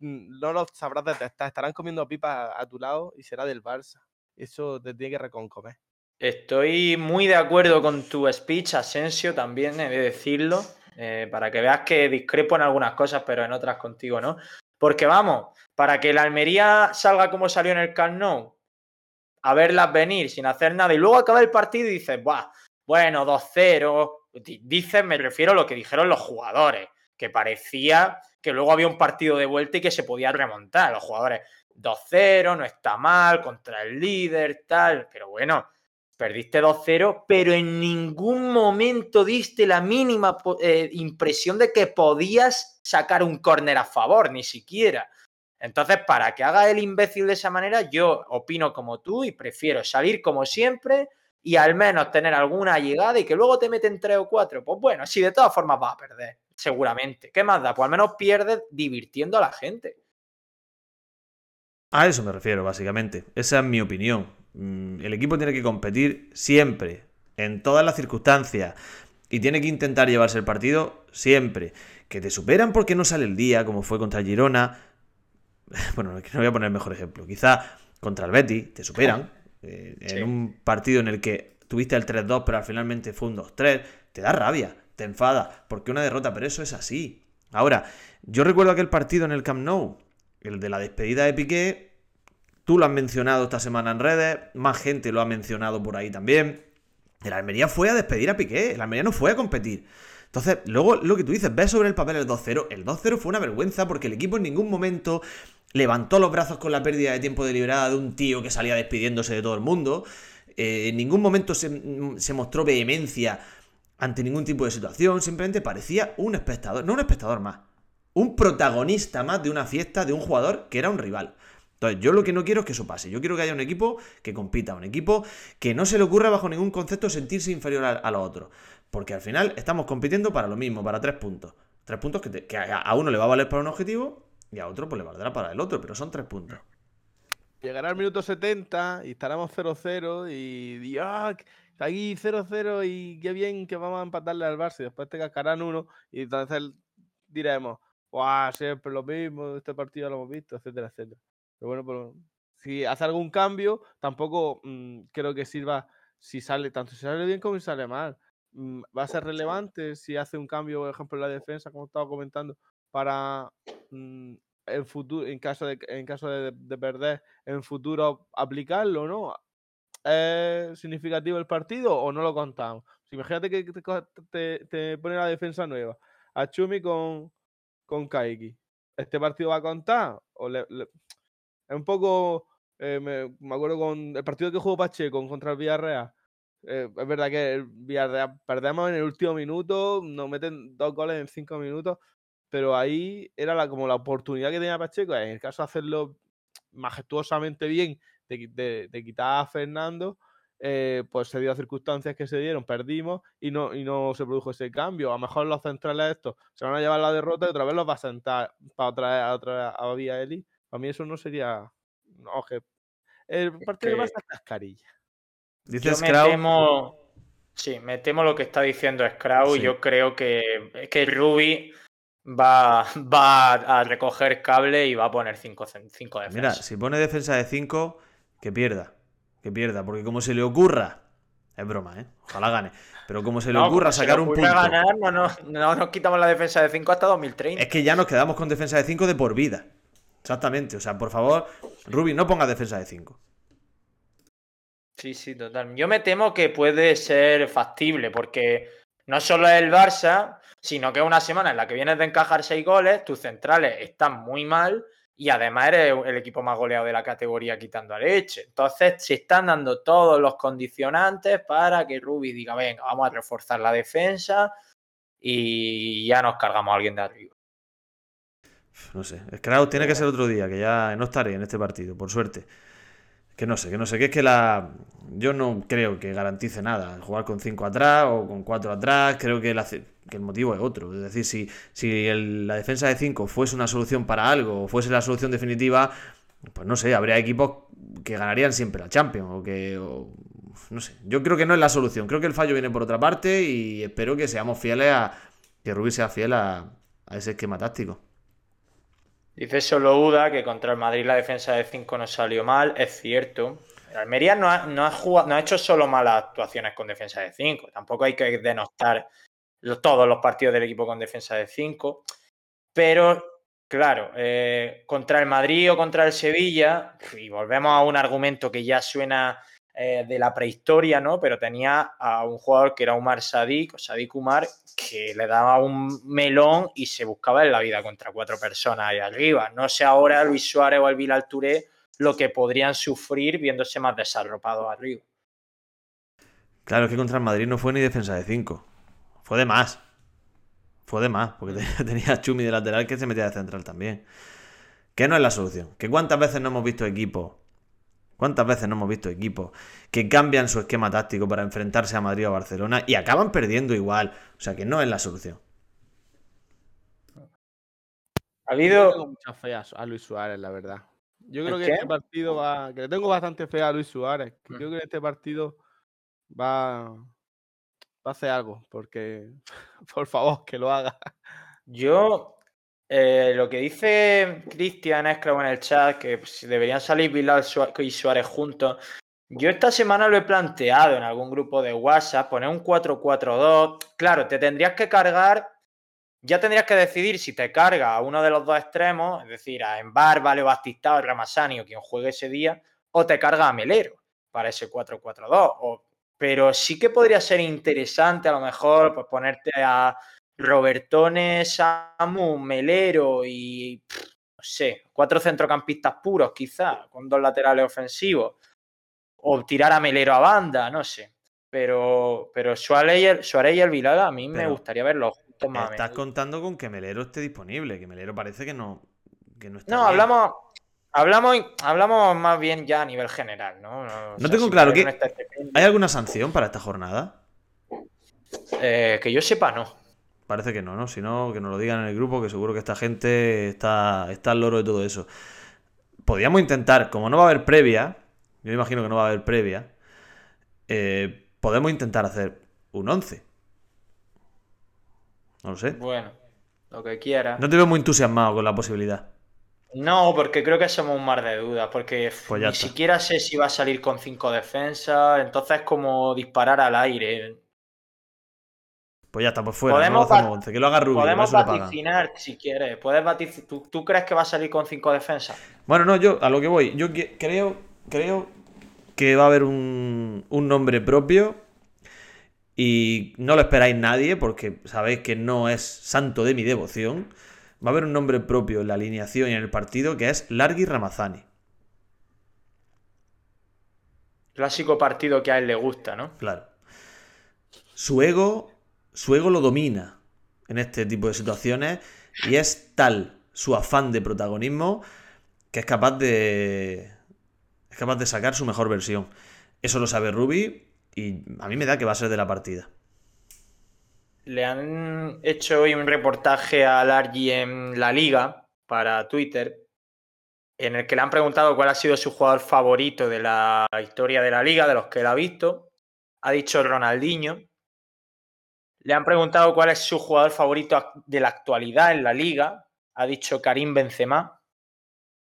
mm, No los sabrás detectar, estarán comiendo pipas a, a tu lado y será del Barça. Eso te tiene que reconcomer. Estoy muy de acuerdo con tu speech, Asensio, también he de decirlo, eh, para que veas que discrepo en algunas cosas, pero en otras contigo, ¿no? Porque vamos, para que la Almería salga como salió en el Camp a verlas venir sin hacer nada, y luego acaba el partido y dices, Buah, bueno, 2-0, Di- dices, me refiero a lo que dijeron los jugadores, que parecía que luego había un partido de vuelta y que se podía remontar, los jugadores 2-0, no está mal, contra el líder, tal, pero bueno, Perdiste 2-0, pero en ningún momento diste la mínima eh, impresión de que podías sacar un córner a favor, ni siquiera. Entonces, para que haga el imbécil de esa manera, yo opino como tú y prefiero salir como siempre y al menos tener alguna llegada y que luego te meten 3 o 4. Pues bueno, si de todas formas vas a perder, seguramente. ¿Qué más da? Pues al menos pierdes divirtiendo a la gente. A eso me refiero, básicamente. Esa es mi opinión. Mm, El equipo tiene que competir siempre, en todas las circunstancias. Y tiene que intentar llevarse el partido siempre. Que te superan porque no sale el día, como fue contra Girona. (laughs) Bueno, no voy a poner el mejor ejemplo. Quizá contra el Betis te superan. (laughs) eh, en un partido en el que tuviste el 3-2, pero finalmente fue un 2-3. Te da rabia, te enfada, porque una derrota, pero eso es así. Ahora, yo recuerdo aquel partido en el Camp Nou, el de la despedida de Piqué. Tú lo has mencionado esta semana en redes, más gente lo ha mencionado por ahí también. El Almería fue a despedir a Piqué, el Almería no fue a competir. Entonces, luego lo que tú dices, ves sobre el papel el 2-0. El 2-0 fue una vergüenza porque el equipo en ningún momento levantó los brazos con la pérdida de tiempo deliberada de un tío que salía despidiéndose de todo el mundo. Eh, en ningún momento se, se mostró vehemencia ante ningún tipo de situación. Simplemente parecía un espectador, no un espectador más, un protagonista más de una fiesta de un jugador que era un rival. Entonces, yo lo que no quiero es que eso pase. Yo quiero que haya un equipo que compita, un equipo que no se le ocurra bajo ningún concepto sentirse inferior a, a los. Porque al final estamos compitiendo para lo mismo, para tres puntos. Tres puntos que, a uno le va a valer para un objetivo y a otro pues le valdrá para el otro, pero son tres puntos. Llegará el minuto 70 y estaremos 0-0 y Dios, aquí 0-0 y qué bien que vamos a empatarle al Barça y después te cascarán uno y entonces diremos, ¡guau! Siempre lo mismo, este partido lo hemos visto, etcétera, etcétera. Pero bueno, pero si hace algún cambio, tampoco mm, creo que sirva si sale, tanto si sale bien como si sale mal. Mm, Va a ser relevante si hace un cambio, por ejemplo, en la defensa, como estaba comentando, para mm, en futuro, en caso de, en caso de, de perder, en futuro aplicarlo, ¿no? ¿Es significativo el partido o no lo contamos? Si imagínate que te, te, te pone la defensa nueva, a Chumi con, con Kaiki. ¿Este partido va a contar? ¿O le- le- Es un poco. eh, me, me acuerdo con el partido que jugó Pacheco contra el Villarreal. eh, es verdad que el Villarreal perdemos en el último minuto, nos meten dos goles en cinco minutos, pero ahí era como la oportunidad que tenía Pacheco. En el caso de hacerlo majestuosamente bien, de, de- quitar a Fernando, eh, pues se dio circunstancias que se dieron, perdimos y no, y no se produjo ese cambio. A lo mejor los centrales estos se van a llevar la derrota y otra vez los va a sentar para otra vez a Vía Eli. A mí eso no sería. No, que el partido de que- Barça es cascarilla. Dice Yo me Scrau- temo. Sí, me temo lo que está diciendo Scrau. Sí. Yo creo que, que Ruby va, (laughs) va a recoger cable y va a poner 5 cinco Mira, defensas. si pone defensa de 5, que pierda. Que pierda. Porque como se le ocurra Es broma, ¿eh? Ojalá gane. Pero como se le No, ocurra sacar un punto. ganar, no, nos- no nos quitamos la defensa de 5 hasta 2030. Es que ya nos quedamos con defensa de 5 de por vida. Exactamente. O sea, por favor, Rubi, no pongas defensa de 5. Sí, sí, total. Yo me temo que puede ser factible, porque no solo es el Barça, sino que es una semana en la que vienes de encajar seis goles, tus centrales están muy mal y además eres el equipo más goleado de la categoría quitando a leche. Entonces se están dando todos los condicionantes para que Rubi diga, venga, vamos a reforzar la defensa y ya nos cargamos a alguien de arriba. No sé. Es claro, tiene que ser otro día, que ya no estaré en este partido, por suerte. Que no sé, que no sé, que es que la. Yo no creo que garantice nada. Jugar con 5 atrás o con 4 atrás, creo que, que el motivo es otro. Es decir, si, si la defensa de 5 fuese una solución para algo o fuese la solución definitiva, pues no sé, habría equipos que ganarían siempre la Champions o que. no sé, yo creo que no es la solución. Creo que el fallo viene por otra parte y espero que seamos fieles a. que Rubí sea fiel a, a ese esquema táctico. Dice solo Uda que contra el Madrid la defensa de 5 no salió mal, es cierto. El Almería no ha, no ha jugado- no ha hecho solo malas actuaciones con defensa de 5. Tampoco hay que denostar todos los partidos del equipo con defensa de 5. Pero, claro, eh, contra el Madrid o contra el Sevilla, y volvemos a un argumento que ya suena eh, de la prehistoria, ¿no? Pero tenía a un jugador que era Umar Sadik, o Sadik Umar, que le daba un melón y se buscaba en la vida contra cuatro personas ahí arriba. No sé ahora Luis Suárez o el Bilal lo que podrían sufrir viéndose más desarropados arriba. Claro, es que contra el Madrid no fue ni defensa de 5. Fue de más. Fue de más, porque te- (laughs) tenía Chumi de lateral que se metía de central también. Que no es la solución. Que cuántas veces no hemos visto equipos. ¿Cuántas veces no hemos visto equipos que cambian su esquema táctico para enfrentarse a Madrid o a Barcelona y acaban perdiendo igual? O sea que no es la solución. Ha Yo le tengo habido. mucha fe a, a Luis Suárez, la verdad. Yo ¿El creo que qué? este partido va. Que le tengo bastante fe a Luis Suárez. que Mm. Creo que este partido va. Va a hacer algo. Porque. (laughs) Por favor, que lo haga. Yo, eh, lo que dice Cristian Esclavo en el chat, que si deberían salir Bilal y Suárez juntos. Yo esta semana lo he planteado en algún grupo de WhatsApp, poner un 4-4-2. Claro, te tendrías que cargar, ya tendrías que decidir si te carga a uno de los dos extremos, es decir, a Embar, Vale, Bastistao, Ramasani o quien juegue ese día, o te carga a Melero para ese 4-4-2. o- Pero sí que podría ser interesante a lo mejor pues, ponerte a Robertone, Samu, Melero y pff, no sé, cuatro centrocampistas puros quizá, con dos laterales ofensivos. O tirar a Melero a banda, no sé. Pero, pero Suárez, y el, Suárez y el Bilal a mí me gustaría verlos juntos más. Estás contando con que Melero esté disponible, que Melero parece que no, que no está. No, bien. hablamos, hablamos, hablamos más bien ya a nivel general, ¿no? No, o sea, tengo si claro que- Pepe, ¿Hay alguna sanción para esta jornada? eh, que yo sepa, no. Parece que no, ¿no? Si no, que nos lo digan en el grupo, que seguro que esta gente está, está al loro de todo eso. Podríamos intentar, como no va a haber previa, yo imagino que no va a haber previa, eh, podemos intentar hacer un 11. No lo sé. Bueno, lo que quiera. No te veo muy entusiasmado con la posibilidad. No, porque creo que somos un mar de dudas, porque Pues ni está. siquiera sé si va a salir con cinco defensas, entonces es como disparar al aire. Pues ya está, pues fuera, no lo Podemos hacemos va- 11. Que lo haga Rubio, Podemos vaticinar si quieres. Puedes vatici- ¿Tú, tú crees que va a salir con cinco defensas? Bueno, no, yo a lo que voy. Yo que- creo, creo que va a haber un, un nombre propio y no lo esperáis nadie porque sabéis que no es santo de mi devoción. Va a haber un nombre propio en la alineación y en el partido que es Largui Ramazani. Clásico partido que a él le gusta, ¿no? Claro. Su ego, su ego lo domina en este tipo de situaciones y es tal su afán de protagonismo que es capaz de es capaz de sacar su mejor versión. Eso lo sabe Ruby y a mí me da que va a ser de la partida. Le han hecho hoy un reportaje a Largi en la liga para Twitter, en el que le han preguntado cuál ha sido su jugador favorito de la historia de la liga, de los que él ha visto. Ha dicho Ronaldinho. Le han preguntado cuál es su jugador favorito de la actualidad en la liga. Ha dicho Karim Benzema.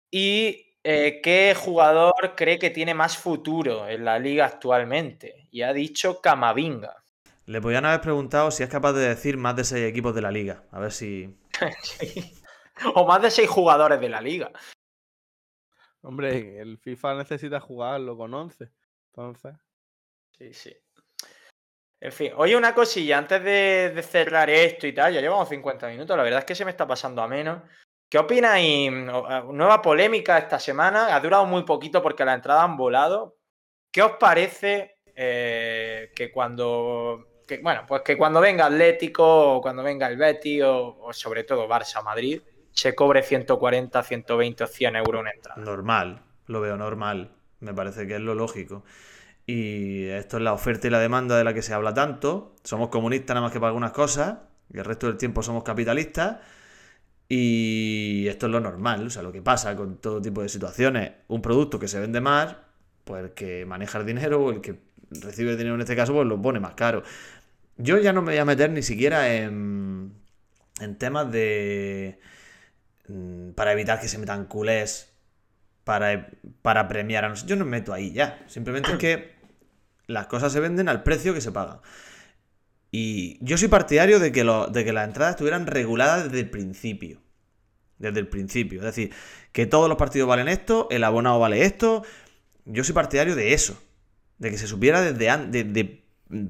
Y eh, qué jugador cree que tiene más futuro en la liga actualmente. Y ha dicho Camavinga. Le podían haber preguntado si es capaz de decir más de seis equipos de la liga. A ver si. (laughs) Sí. O más de seis jugadores de la liga. Hombre, el FIFA necesita jugarlo con 11. Entonces. Sí, sí. En fin, oye, una cosilla, antes de, cerrar esto y tal, ya llevamos 50 minutos, la verdad es que se me está pasando a menos. ¿Qué opináis? Nueva polémica esta semana, ha durado muy poquito porque las entradas han volado. ¿Qué os parece eh, que cuando, bueno, pues que cuando venga Atlético o cuando venga el Betis o, o sobre todo Barça Madrid, se cobre 140, 120 o 100 euros una entrada? Normal, lo veo normal. Me parece que es lo lógico. Y esto es la oferta y la demanda de la que se habla tanto. Somos comunistas nada más que para algunas cosas, y el resto del tiempo somos capitalistas. Y esto es lo normal, o sea, lo que pasa con todo tipo de situaciones. Un producto que se vende más, pues el que maneja el dinero o el que recibe el dinero en este caso, pues lo pone más caro. Yo ya no me voy a meter ni siquiera en, en temas de... mm, para evitar que se metan culés para, para premiar a nosotros. Yo no me meto ahí ya. Simplemente es que las cosas se venden al precio que se paga. Y yo soy partidario de que, lo- de que las entradas estuvieran reguladas desde el principio. Desde el principio. Es decir, que todos los partidos valen esto, el abonado vale esto. Yo soy partidario de eso. De que se supiera desde an- de,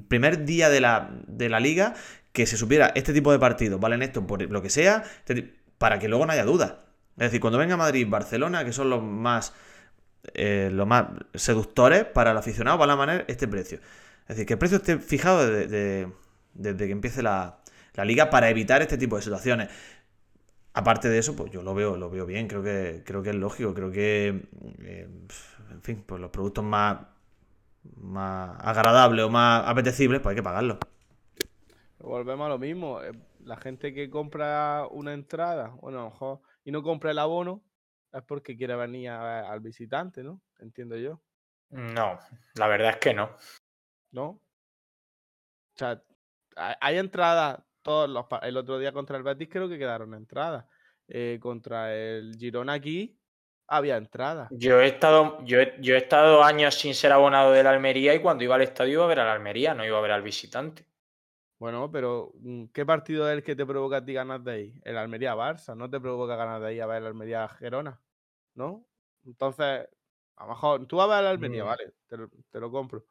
primer día de la, de la liga, que se supiera este tipo de partidos valen esto por lo que sea, este para que luego no haya duda. Es decir, cuando venga Madrid Barcelona, que son los más eh, los más seductores para el aficionado, van a manejar este precio. Es decir, que el precio esté fijado desde, de- desde que empiece la, la liga para evitar este tipo de situaciones. Aparte de eso, pues yo lo veo, lo veo bien, creo que, creo que es lógico, creo que, eh, en fin, pues los productos más, más agradables o más apetecibles, pues hay que pagarlos. Volvemos a lo mismo. eh, La gente que compra una entrada, bueno, a lo mejor, y no compra el abono, es porque quiere venir a al visitante, ¿no? Entiendo yo, No, la verdad es que no. ¿no? O sea, hay entradas, todos los, el otro día contra el Betis creo que quedaron entradas. Eh, contra el Girona aquí había entradas. Yo he estado, yo he, yo he estado años sin ser abonado de la Almería y cuando iba al estadio iba a ver a la Almería, no iba a ver al visitante. Bueno, pero mm, ¿qué partido es el que te provoca a ti ganas de ir? El Almería-Barça, no te provoca ganas de ir a ver el Almería-Gerona, ¿no? Entonces, a lo mejor tú vas a ver el Almería, Mm. vale, te lo, te lo compro.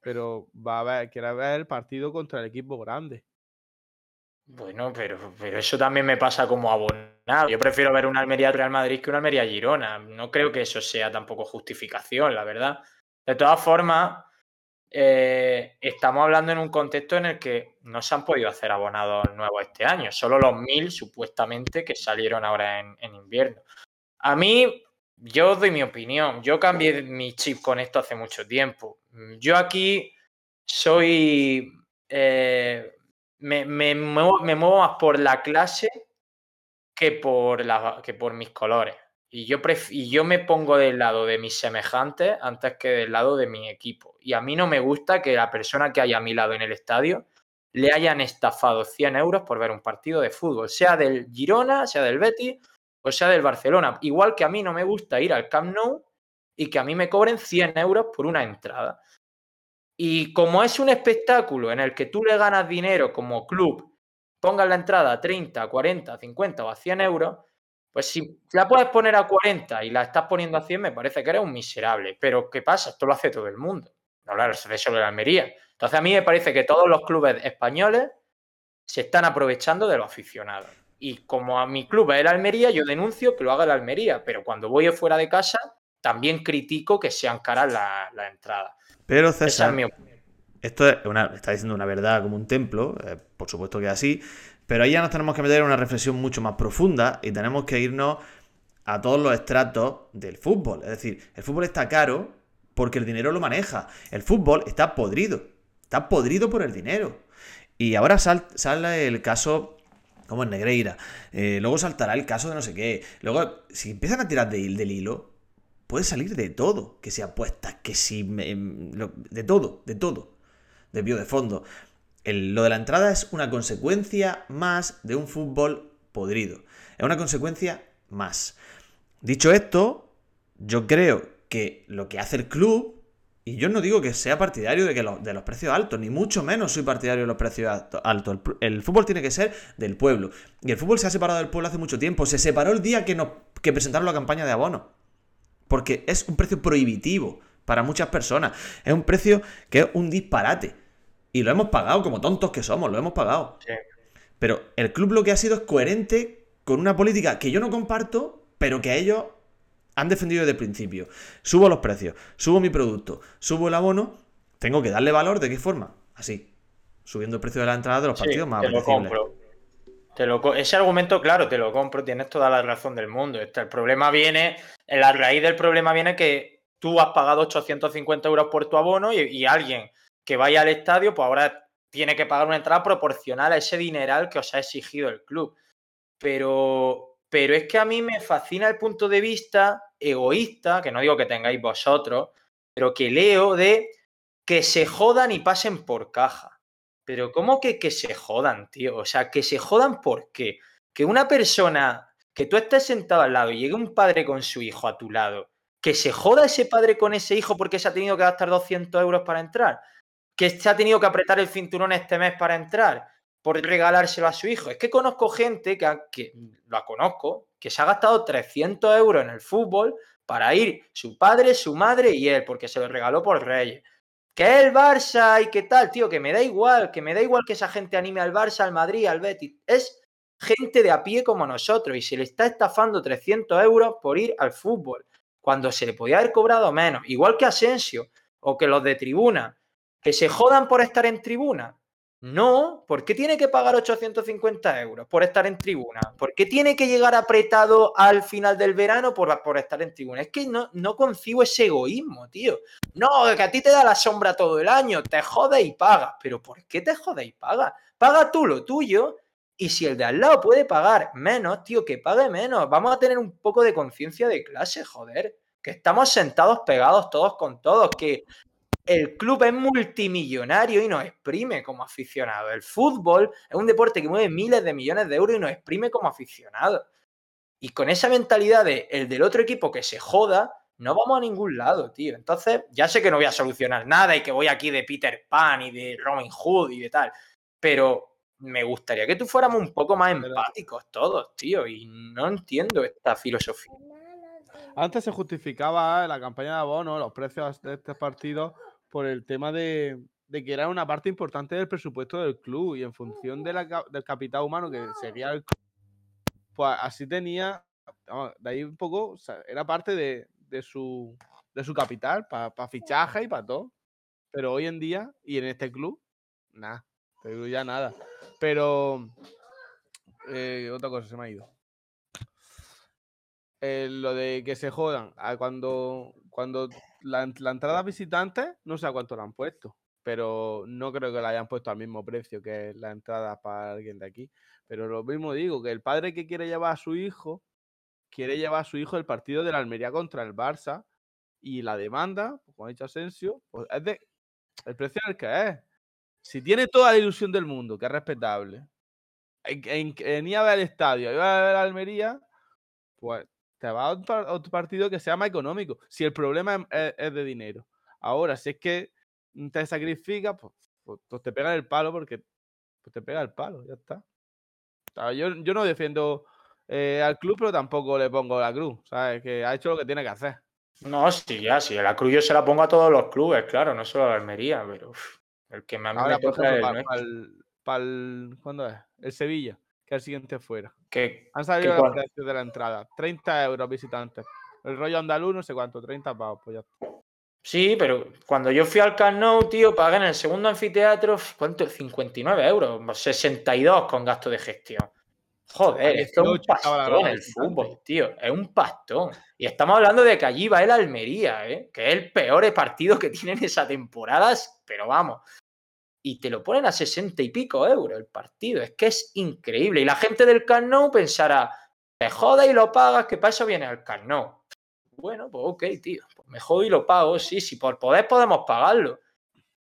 Pero va a ver, quieres ver el partido contra el equipo grande. Bueno, pero, pero eso también me pasa como abonado. Yo prefiero ver una Almería Real Madrid que una Almería Girona. No creo que eso sea tampoco justificación, la verdad. De todas formas, eh, estamos hablando en un contexto en el que no se han podido hacer abonados nuevos este año. Solo los mil, supuestamente, que salieron ahora en, invierno. A mí, yo doy mi opinión. Yo cambié mi chip con esto hace mucho tiempo. Yo aquí soy. eh, me, me muevo, me muevo más por la clase que por, la, que por mis colores. Y yo, y yo me pongo del lado de mis semejantes antes que del lado de mi equipo. Y a mí no me gusta que la persona que haya a mi lado en el estadio le hayan estafado 100 euros por ver un partido de fútbol, sea del Girona, sea del Betis o sea del Barcelona. Igual que a mí no me gusta ir al Camp Nou y que a mí me cobren 100 euros por una entrada. Y como es un espectáculo en el que tú le ganas dinero como club, pongas la entrada a 30, 40, 50 o a 100 euros, pues si la puedes poner a 40 y la estás poniendo a 100, me parece que eres un miserable. Pero ¿qué pasa? Esto lo hace todo el mundo. No hablar de solo la Almería. Entonces a mí me parece que todos los clubes españoles se están aprovechando de los aficionados. Y como a mi club es el Almería, yo denuncio que lo haga el Almería. Pero cuando voy fuera de casa, también critico que sean caras las la entradas. Pero Esa César, es mi opinión. Esto es una, está diciendo una verdad como un templo, eh, por supuesto que es así, pero ahí ya nos tenemos que meter en una reflexión mucho más profunda y tenemos que irnos a todos los estratos del fútbol. Es decir, el fútbol está caro porque el dinero lo maneja. El fútbol está podrido, está podrido por el dinero. Y ahora sal- sale el caso como en Negreira, eh, luego saltará el caso de no sé qué, luego si empiezan a tirar de- del hilo, puede salir de todo, que si apuestas, que si... em, lo- de todo, de todo de fondo. Lo de la entrada es una consecuencia más de un fútbol podrido. Es una consecuencia más. Dicho esto, Yo creo que lo que hace el club, y yo no digo que sea partidario de, que de los precios altos, ni mucho menos soy partidario de los precios alto- altos. El fútbol tiene que ser del pueblo. Y el fútbol se ha separado del pueblo hace mucho tiempo. Se separó el día que, nos, que presentaron la campaña de abono. Porque es un precio prohibitivo para muchas personas. Es un precio que es un disparate. Y lo hemos pagado como tontos que somos, lo hemos pagado. Sí. Pero el club lo que ha sido es coherente con una política que yo no comparto, pero que ellos han defendido desde el principio. Subo los precios, subo mi producto, subo el abono, tengo que darle valor de qué forma. Así, subiendo el precio de la entrada de los Sí, partidos más te lo apetecibles. compro. Te lo co- ese argumento, claro, te lo compro, tienes toda la razón del mundo. Este, el problema viene, en la raíz del problema viene que tú has pagado 850 euros por tu abono y, y alguien que vaya al estadio, pues ahora tiene que pagar una entrada proporcional a ese dineral que os ha exigido el club. Pero, pero es que a mí me fascina el punto de vista egoísta, que no digo que tengáis vosotros, pero que leo de que se jodan y pasen por caja. Pero ¿cómo que que se jodan, tío? O sea, que se jodan por qué? Que una persona, que tú estés sentado al lado y llegue un padre con su hijo a tu lado, que se joda ese padre con ese hijo porque se ha tenido que gastar 200 euros para entrar, que se ha tenido que apretar el cinturón este mes para entrar, por regalárselo a su hijo. Es que conozco gente que, la conozco, que se ha gastado 300 euros en el fútbol para ir su padre, su madre y él, porque se lo regaló por Reyes. Que el Barça y qué tal, tío, que me da igual, que me da igual que esa gente anime al Barça, al Madrid, al Betis. Es gente de a pie como nosotros y se le está estafando 300 euros por ir al fútbol, cuando se le podía haber cobrado menos, igual que Asensio o que los de tribuna, que se jodan por estar en tribuna. No, ¿por qué tiene que pagar 850 euros por estar en tribuna? ¿Por qué tiene que llegar apretado al final del verano por, por estar en tribuna? Es que no, no concibo ese egoísmo, tío. No, que a ti te da la sombra todo el año, te jode y pagas. Pero ¿por qué te jode y pagas? Paga tú lo tuyo y si el de al lado puede pagar menos, tío, que pague menos. Vamos a tener un poco de conciencia de clase, joder. Que estamos sentados pegados todos con todos, que el club es multimillonario y nos exprime como aficionados. El fútbol es un deporte que mueve miles de millones de euros y nos exprime como aficionados. Y con esa mentalidad de el del otro equipo que se joda, no vamos a ningún lado, tío. Entonces, ya sé que no voy a solucionar nada y que voy aquí de Peter Pan y de Robin Hood y de tal, pero me gustaría que tú fuéramos un poco más empáticos todos, tío, y no entiendo esta filosofía. Antes se justificaba la campaña de abono, los precios de estos partidos, por el tema de, de que era una parte importante del presupuesto del club y en función de la ca- del capital humano que seguía el club, pues así tenía, de ahí un poco, o sea, era parte de, de su, de su capital para fichaje y para todo. Pero hoy en día, y en este club, nada, te digo ya nada. Pero eh, otra cosa se me ha ido. Eh, lo de que se jodan a cuando, cuando la, la entrada visitante, no sé a cuánto la han puesto, pero no creo que la hayan puesto al mismo precio que la entrada para alguien de aquí. Pero lo mismo digo, que el padre que quiere llevar a su hijo, quiere llevar a su hijo el partido de la Almería contra el Barça y la demanda, pues, como ha dicho Asensio, pues es de el precio el que es. Si tiene toda la ilusión del mundo, que es respetable, en, en, en ir a ver el estadio, iba a ver la Almería, pues te va a otro, par- otro partido que sea más económico. Si el problema es, es- es de dinero. Ahora, si es que mm, te sacrificas, pues, pues- pues te pega el palo porque pues te pega el palo, ya está. Sea, yo, yo no defiendo eh, al club, pero tampoco le pongo la cruz. ¿Sabes? Que ha hecho lo que tiene que hacer. No, sí, ya, sí, la cruz yo se la pongo a todos los clubes, claro, no solo a la Almería, pero uf, el que me- a mí Ahora, me por el para nuestro. el, ¿Cuándo es? El Sevilla, que el siguiente fuera. Que, Han salido los precios de la entrada. 30 euros visitantes. El rollo andaluz, no sé cuánto, 30 pavos, pues ya está. Sí, pero cuando yo fui al Camp Nou, tío, pagué en el segundo anfiteatro, ¿cuánto? 59 euros, 62 con gasto de gestión. Joder, esto es un 18 estaba la pastón el fútbol, tío, es un pastón. Y estamos hablando de que allí va el Almería, ¿eh? que es el peor partido que tienen esa temporada, pero vamos. Y te lo ponen a 60 y pico euros el partido, es que es increíble. Y la gente del Camp Nou pensará, te jodas y lo pagas, que para eso viene al Camp Nou. Bueno, pues ok, tío. Pues me jodo y lo pago, sí, sí, por poder podemos pagarlo.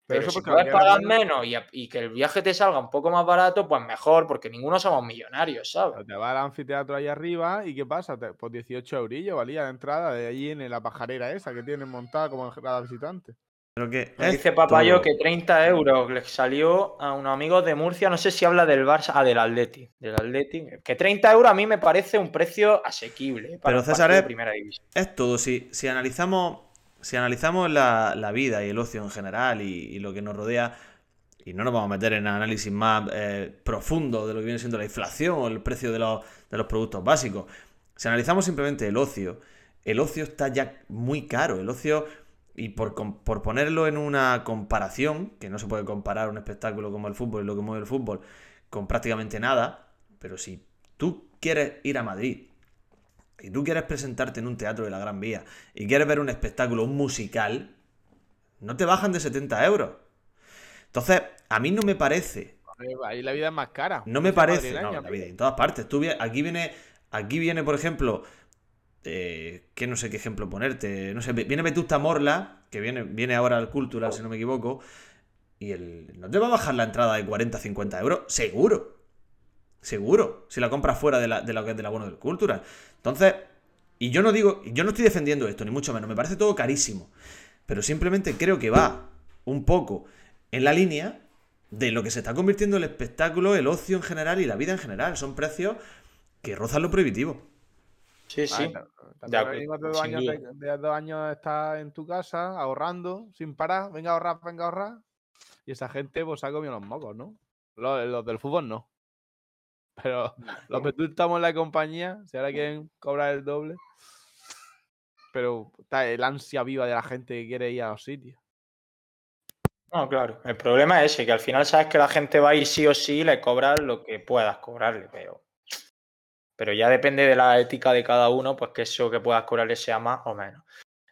Pero, eso si puedes pagar menos y, que el viaje te salga un poco más barato, pues mejor, porque ninguno somos millonarios, ¿sabes? Te vas al anfiteatro ahí arriba y ¿qué pasa? Te- pues 18 eurillos valía la entrada de allí en la pajarera esa que tienen montada como cada visitante. Pero que Me es dice Papayo todo. que 30 euros les salió a unos amigos de Murcia, no sé si habla del Barça, ah, del Atleti, del Atleti, que 30 euros a mí me parece un precio asequible para Pero, un César, es- primera división. es todo. Si, si analizamos, si analizamos la, la vida y el ocio en general y, y lo que nos rodea, y no nos vamos a meter en análisis más eh, profundo de lo que viene siendo la inflación o el precio de los, de los productos básicos, si analizamos simplemente el ocio, el ocio está ya muy caro. El ocio, y por, por ponerlo en una comparación, que no se puede comparar un espectáculo como el fútbol y lo que mueve el fútbol con prácticamente nada, pero si tú quieres ir a Madrid y tú quieres presentarte en un teatro de la Gran Vía y quieres ver un espectáculo, un musical, no te bajan de 70 euros. Entonces, a mí no me parece, Ahí la vida es más cara. no me parece, no, la vida, en todas partes. Tú aquí viene, aquí viene, por ejemplo, eh, que no sé qué ejemplo ponerte, no sé, viene Vetusta Morla, que viene, viene ahora al Cultural, si no me equivoco, y el, no te va a bajar la entrada de 40, 50 euros, seguro. Seguro, si la compras fuera de, la, de lo que es del del Cultural. Entonces, y yo no digo, yo no estoy defendiendo esto, ni mucho menos, me parece todo carísimo. Pero simplemente creo que va un poco en la línea de lo que se está convirtiendo el espectáculo, el ocio en general y la vida en general. Son precios que rozan lo prohibitivo. Sí, sí. De venimos dos, años, de, de dos años estás en tu casa ahorrando sin parar, venga a ahorrar, venga a ahorrar. Y esa gente pues se ha comido los mocos, ¿no? Los, los del fútbol no. (laughs) Pero los que tú estamos en la compañía, si ahora quieren cobrar el doble. Pero está el ansia viva de la gente que quiere ir a los sitios. No, claro. El problema es ese, que al final sabes que la gente va a ir sí o sí y le cobras lo que puedas cobrarle, pero. Pero ya depende de la ética de cada uno, pues que eso que puedas cobrarle sea más o menos.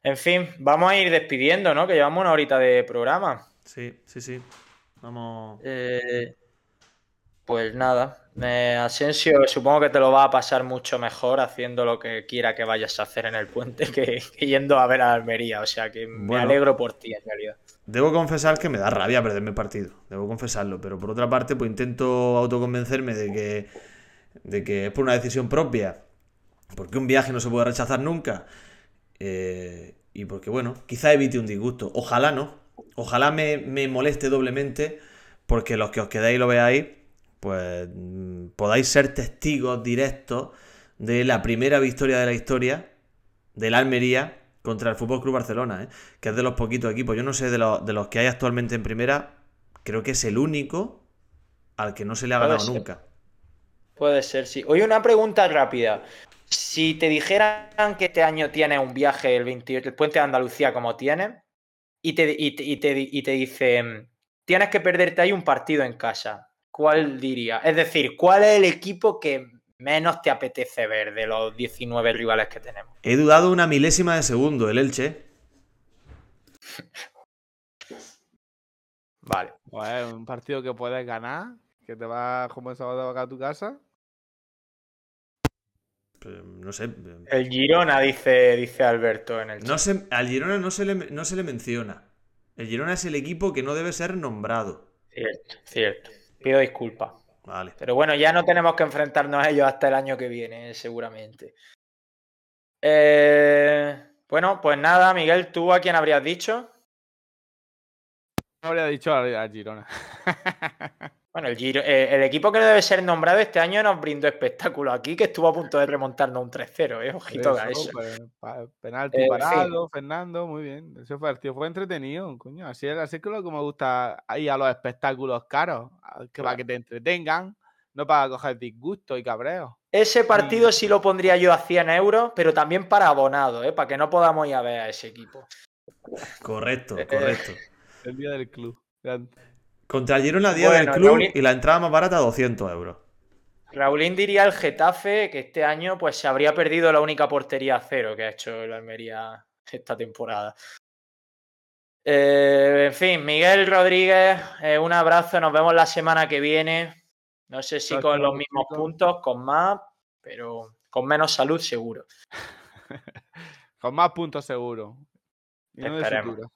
En fin, vamos a ir despidiendo, ¿no? Que llevamos una horita de programa. Sí, sí, sí. Vamos. Eh, pues nada, eh, Asensio, supongo que te lo va a pasar mucho mejor haciendo lo que quiera que vayas a hacer en el puente que, que yendo a ver a Almería. O sea que me Bueno. alegro por ti, en realidad. Debo confesar que me da rabia perderme el partido. Debo confesarlo. Pero por otra parte, pues intento autoconvencerme de que, de que es por una decisión propia. Porque un viaje no se puede rechazar nunca. eh, y porque, bueno, quizá evite un disgusto. Ojalá no. Ojalá me, me moleste doblemente. Porque los que os quedáis y lo veáis, pues mm, podáis ser testigos directos de la primera victoria de la historia del Almería contra el Fútbol Club Barcelona, ¿eh? que es de los poquitos equipos. Yo no sé de los, de los que hay actualmente en primera, creo que es el único al que no se le ha ganado nunca. Puede ser, sí. Oye, una pregunta rápida. Si te dijeran que este año tienes un viaje, el 28, el puente de Andalucía como tienes, y te, y te, y te, y te dicen, tienes que perderte ahí un partido en casa, ¿cuál dirías? Es decir, ¿cuál es el equipo que menos te apetece ver de los 19 rivales que tenemos? He dudado una milésima de segundo, el Elche. Vale. Pues un partido que puedes ganar, que te vas como el sábado a tu casa. Pues, no sé. El Girona, dice, dice Alberto en el No chat. se, al Girona no se, le, no se le menciona. El Girona es el equipo que no debe ser nombrado. Cierto, cierto. Pido disculpas. Vale. Pero bueno, ya no tenemos que enfrentarnos a ellos hasta el año que viene, seguramente. Eh, bueno, pues nada, Miguel, ¿tú a quién habrías dicho? No habría dicho a, a Girona. (laughs) Bueno, el, Giro- eh, el equipo que no debe ser nombrado este año nos brindó espectáculo aquí, que estuvo a punto de remontarnos un 3-0, ¿eh? Ojito a Eso, eso. pues, pa- penalti Eh, parado, Fernando, muy bien. Ese partido fue entretenido, coño. Así es, así es que lo que me gusta ir a los espectáculos caros, a- que para que te entretengan, no para coger disgusto y cabreo. Ese partido sí lo pondría yo a 100 euros, pero también para abonados, ¿eh? Para que no podamos ir a ver a ese equipo. Correcto, Eh, correcto. El día del club. Grande. Contra el Girona día Bueno, del club Raulín- y la entrada más barata 200 euros. Raulín diría el Getafe que este año pues se habría perdido la única portería a cero que ha hecho el Almería esta temporada. Eh, en fin, Miguel Rodríguez, eh, un abrazo, nos vemos la semana que viene. No sé si con los mismos puntos, con más, pero con menos salud seguro. (laughs) Con más puntos seguro. Y no de.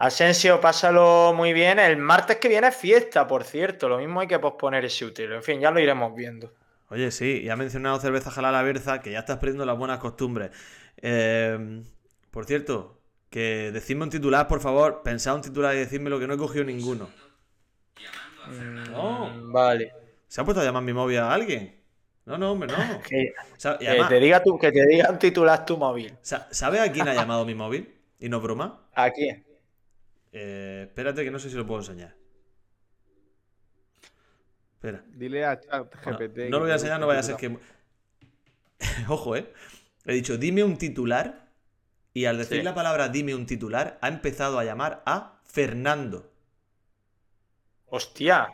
Asensio, pásalo muy bien. El martes que viene es fiesta, por cierto. Lo mismo hay que posponer ese útil. En fin, ya lo iremos viendo. Oye, sí, ya ha mencionado cerveza jalal a Berza, que ya estás perdiendo las buenas costumbres. Eh, por cierto, que decidme un titular, por favor. Pensad un titular y decidme lo que no he cogido ninguno. No. Mm, Vale. ¿Se ha puesto a llamar mi móvil a alguien? No, no, hombre, no. (laughs) Que, O sea, y que además, te diga tú, que te diga un titular tu móvil. sa- ¿Sabes a quién ha llamado mi móvil? Y no broma. ¿A quién? Eh, espérate que no sé si lo puedo enseñar. Espera. Dile a chat No, GPT. no lo voy a enseñar, no vaya a ser que. (laughs) Ojo, eh. He dicho, dime un titular. Y al decir Sí. la palabra dime un titular, ha empezado a llamar a Fernando. Hostia.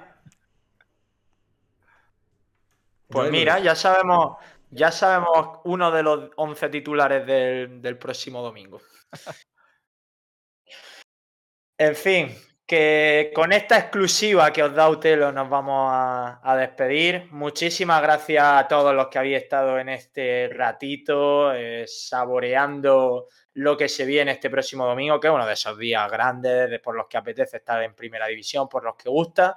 Pues mira, ya sabemos, ya sabemos uno de los 11 titulares del, del próximo domingo. (laughs) En fin, que con esta exclusiva que os da Utelo nos vamos a, despedir. Muchísimas gracias a todos los que habéis estado en este ratito, eh, saboreando lo que se viene este próximo domingo, que es uno de esos días grandes de- por los que apetece estar en primera división, por los que gusta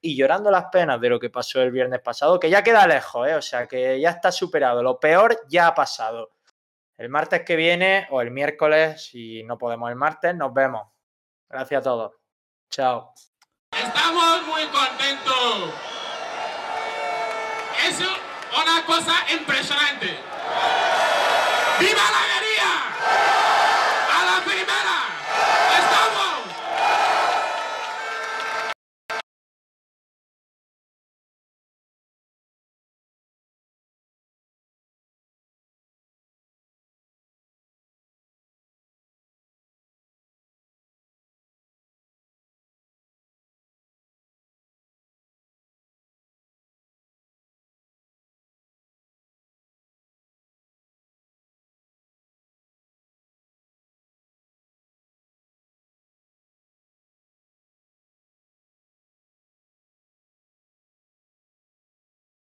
y llorando las penas de lo que pasó el viernes pasado, que ya queda lejos, ¿eh? o sea que ya está superado. Lo peor ya ha pasado. El martes que viene o el miércoles, si no podemos el martes, nos vemos. Gracias a todos. Chao. Estamos muy contentos. Es una cosa impresionante. ¡Viva la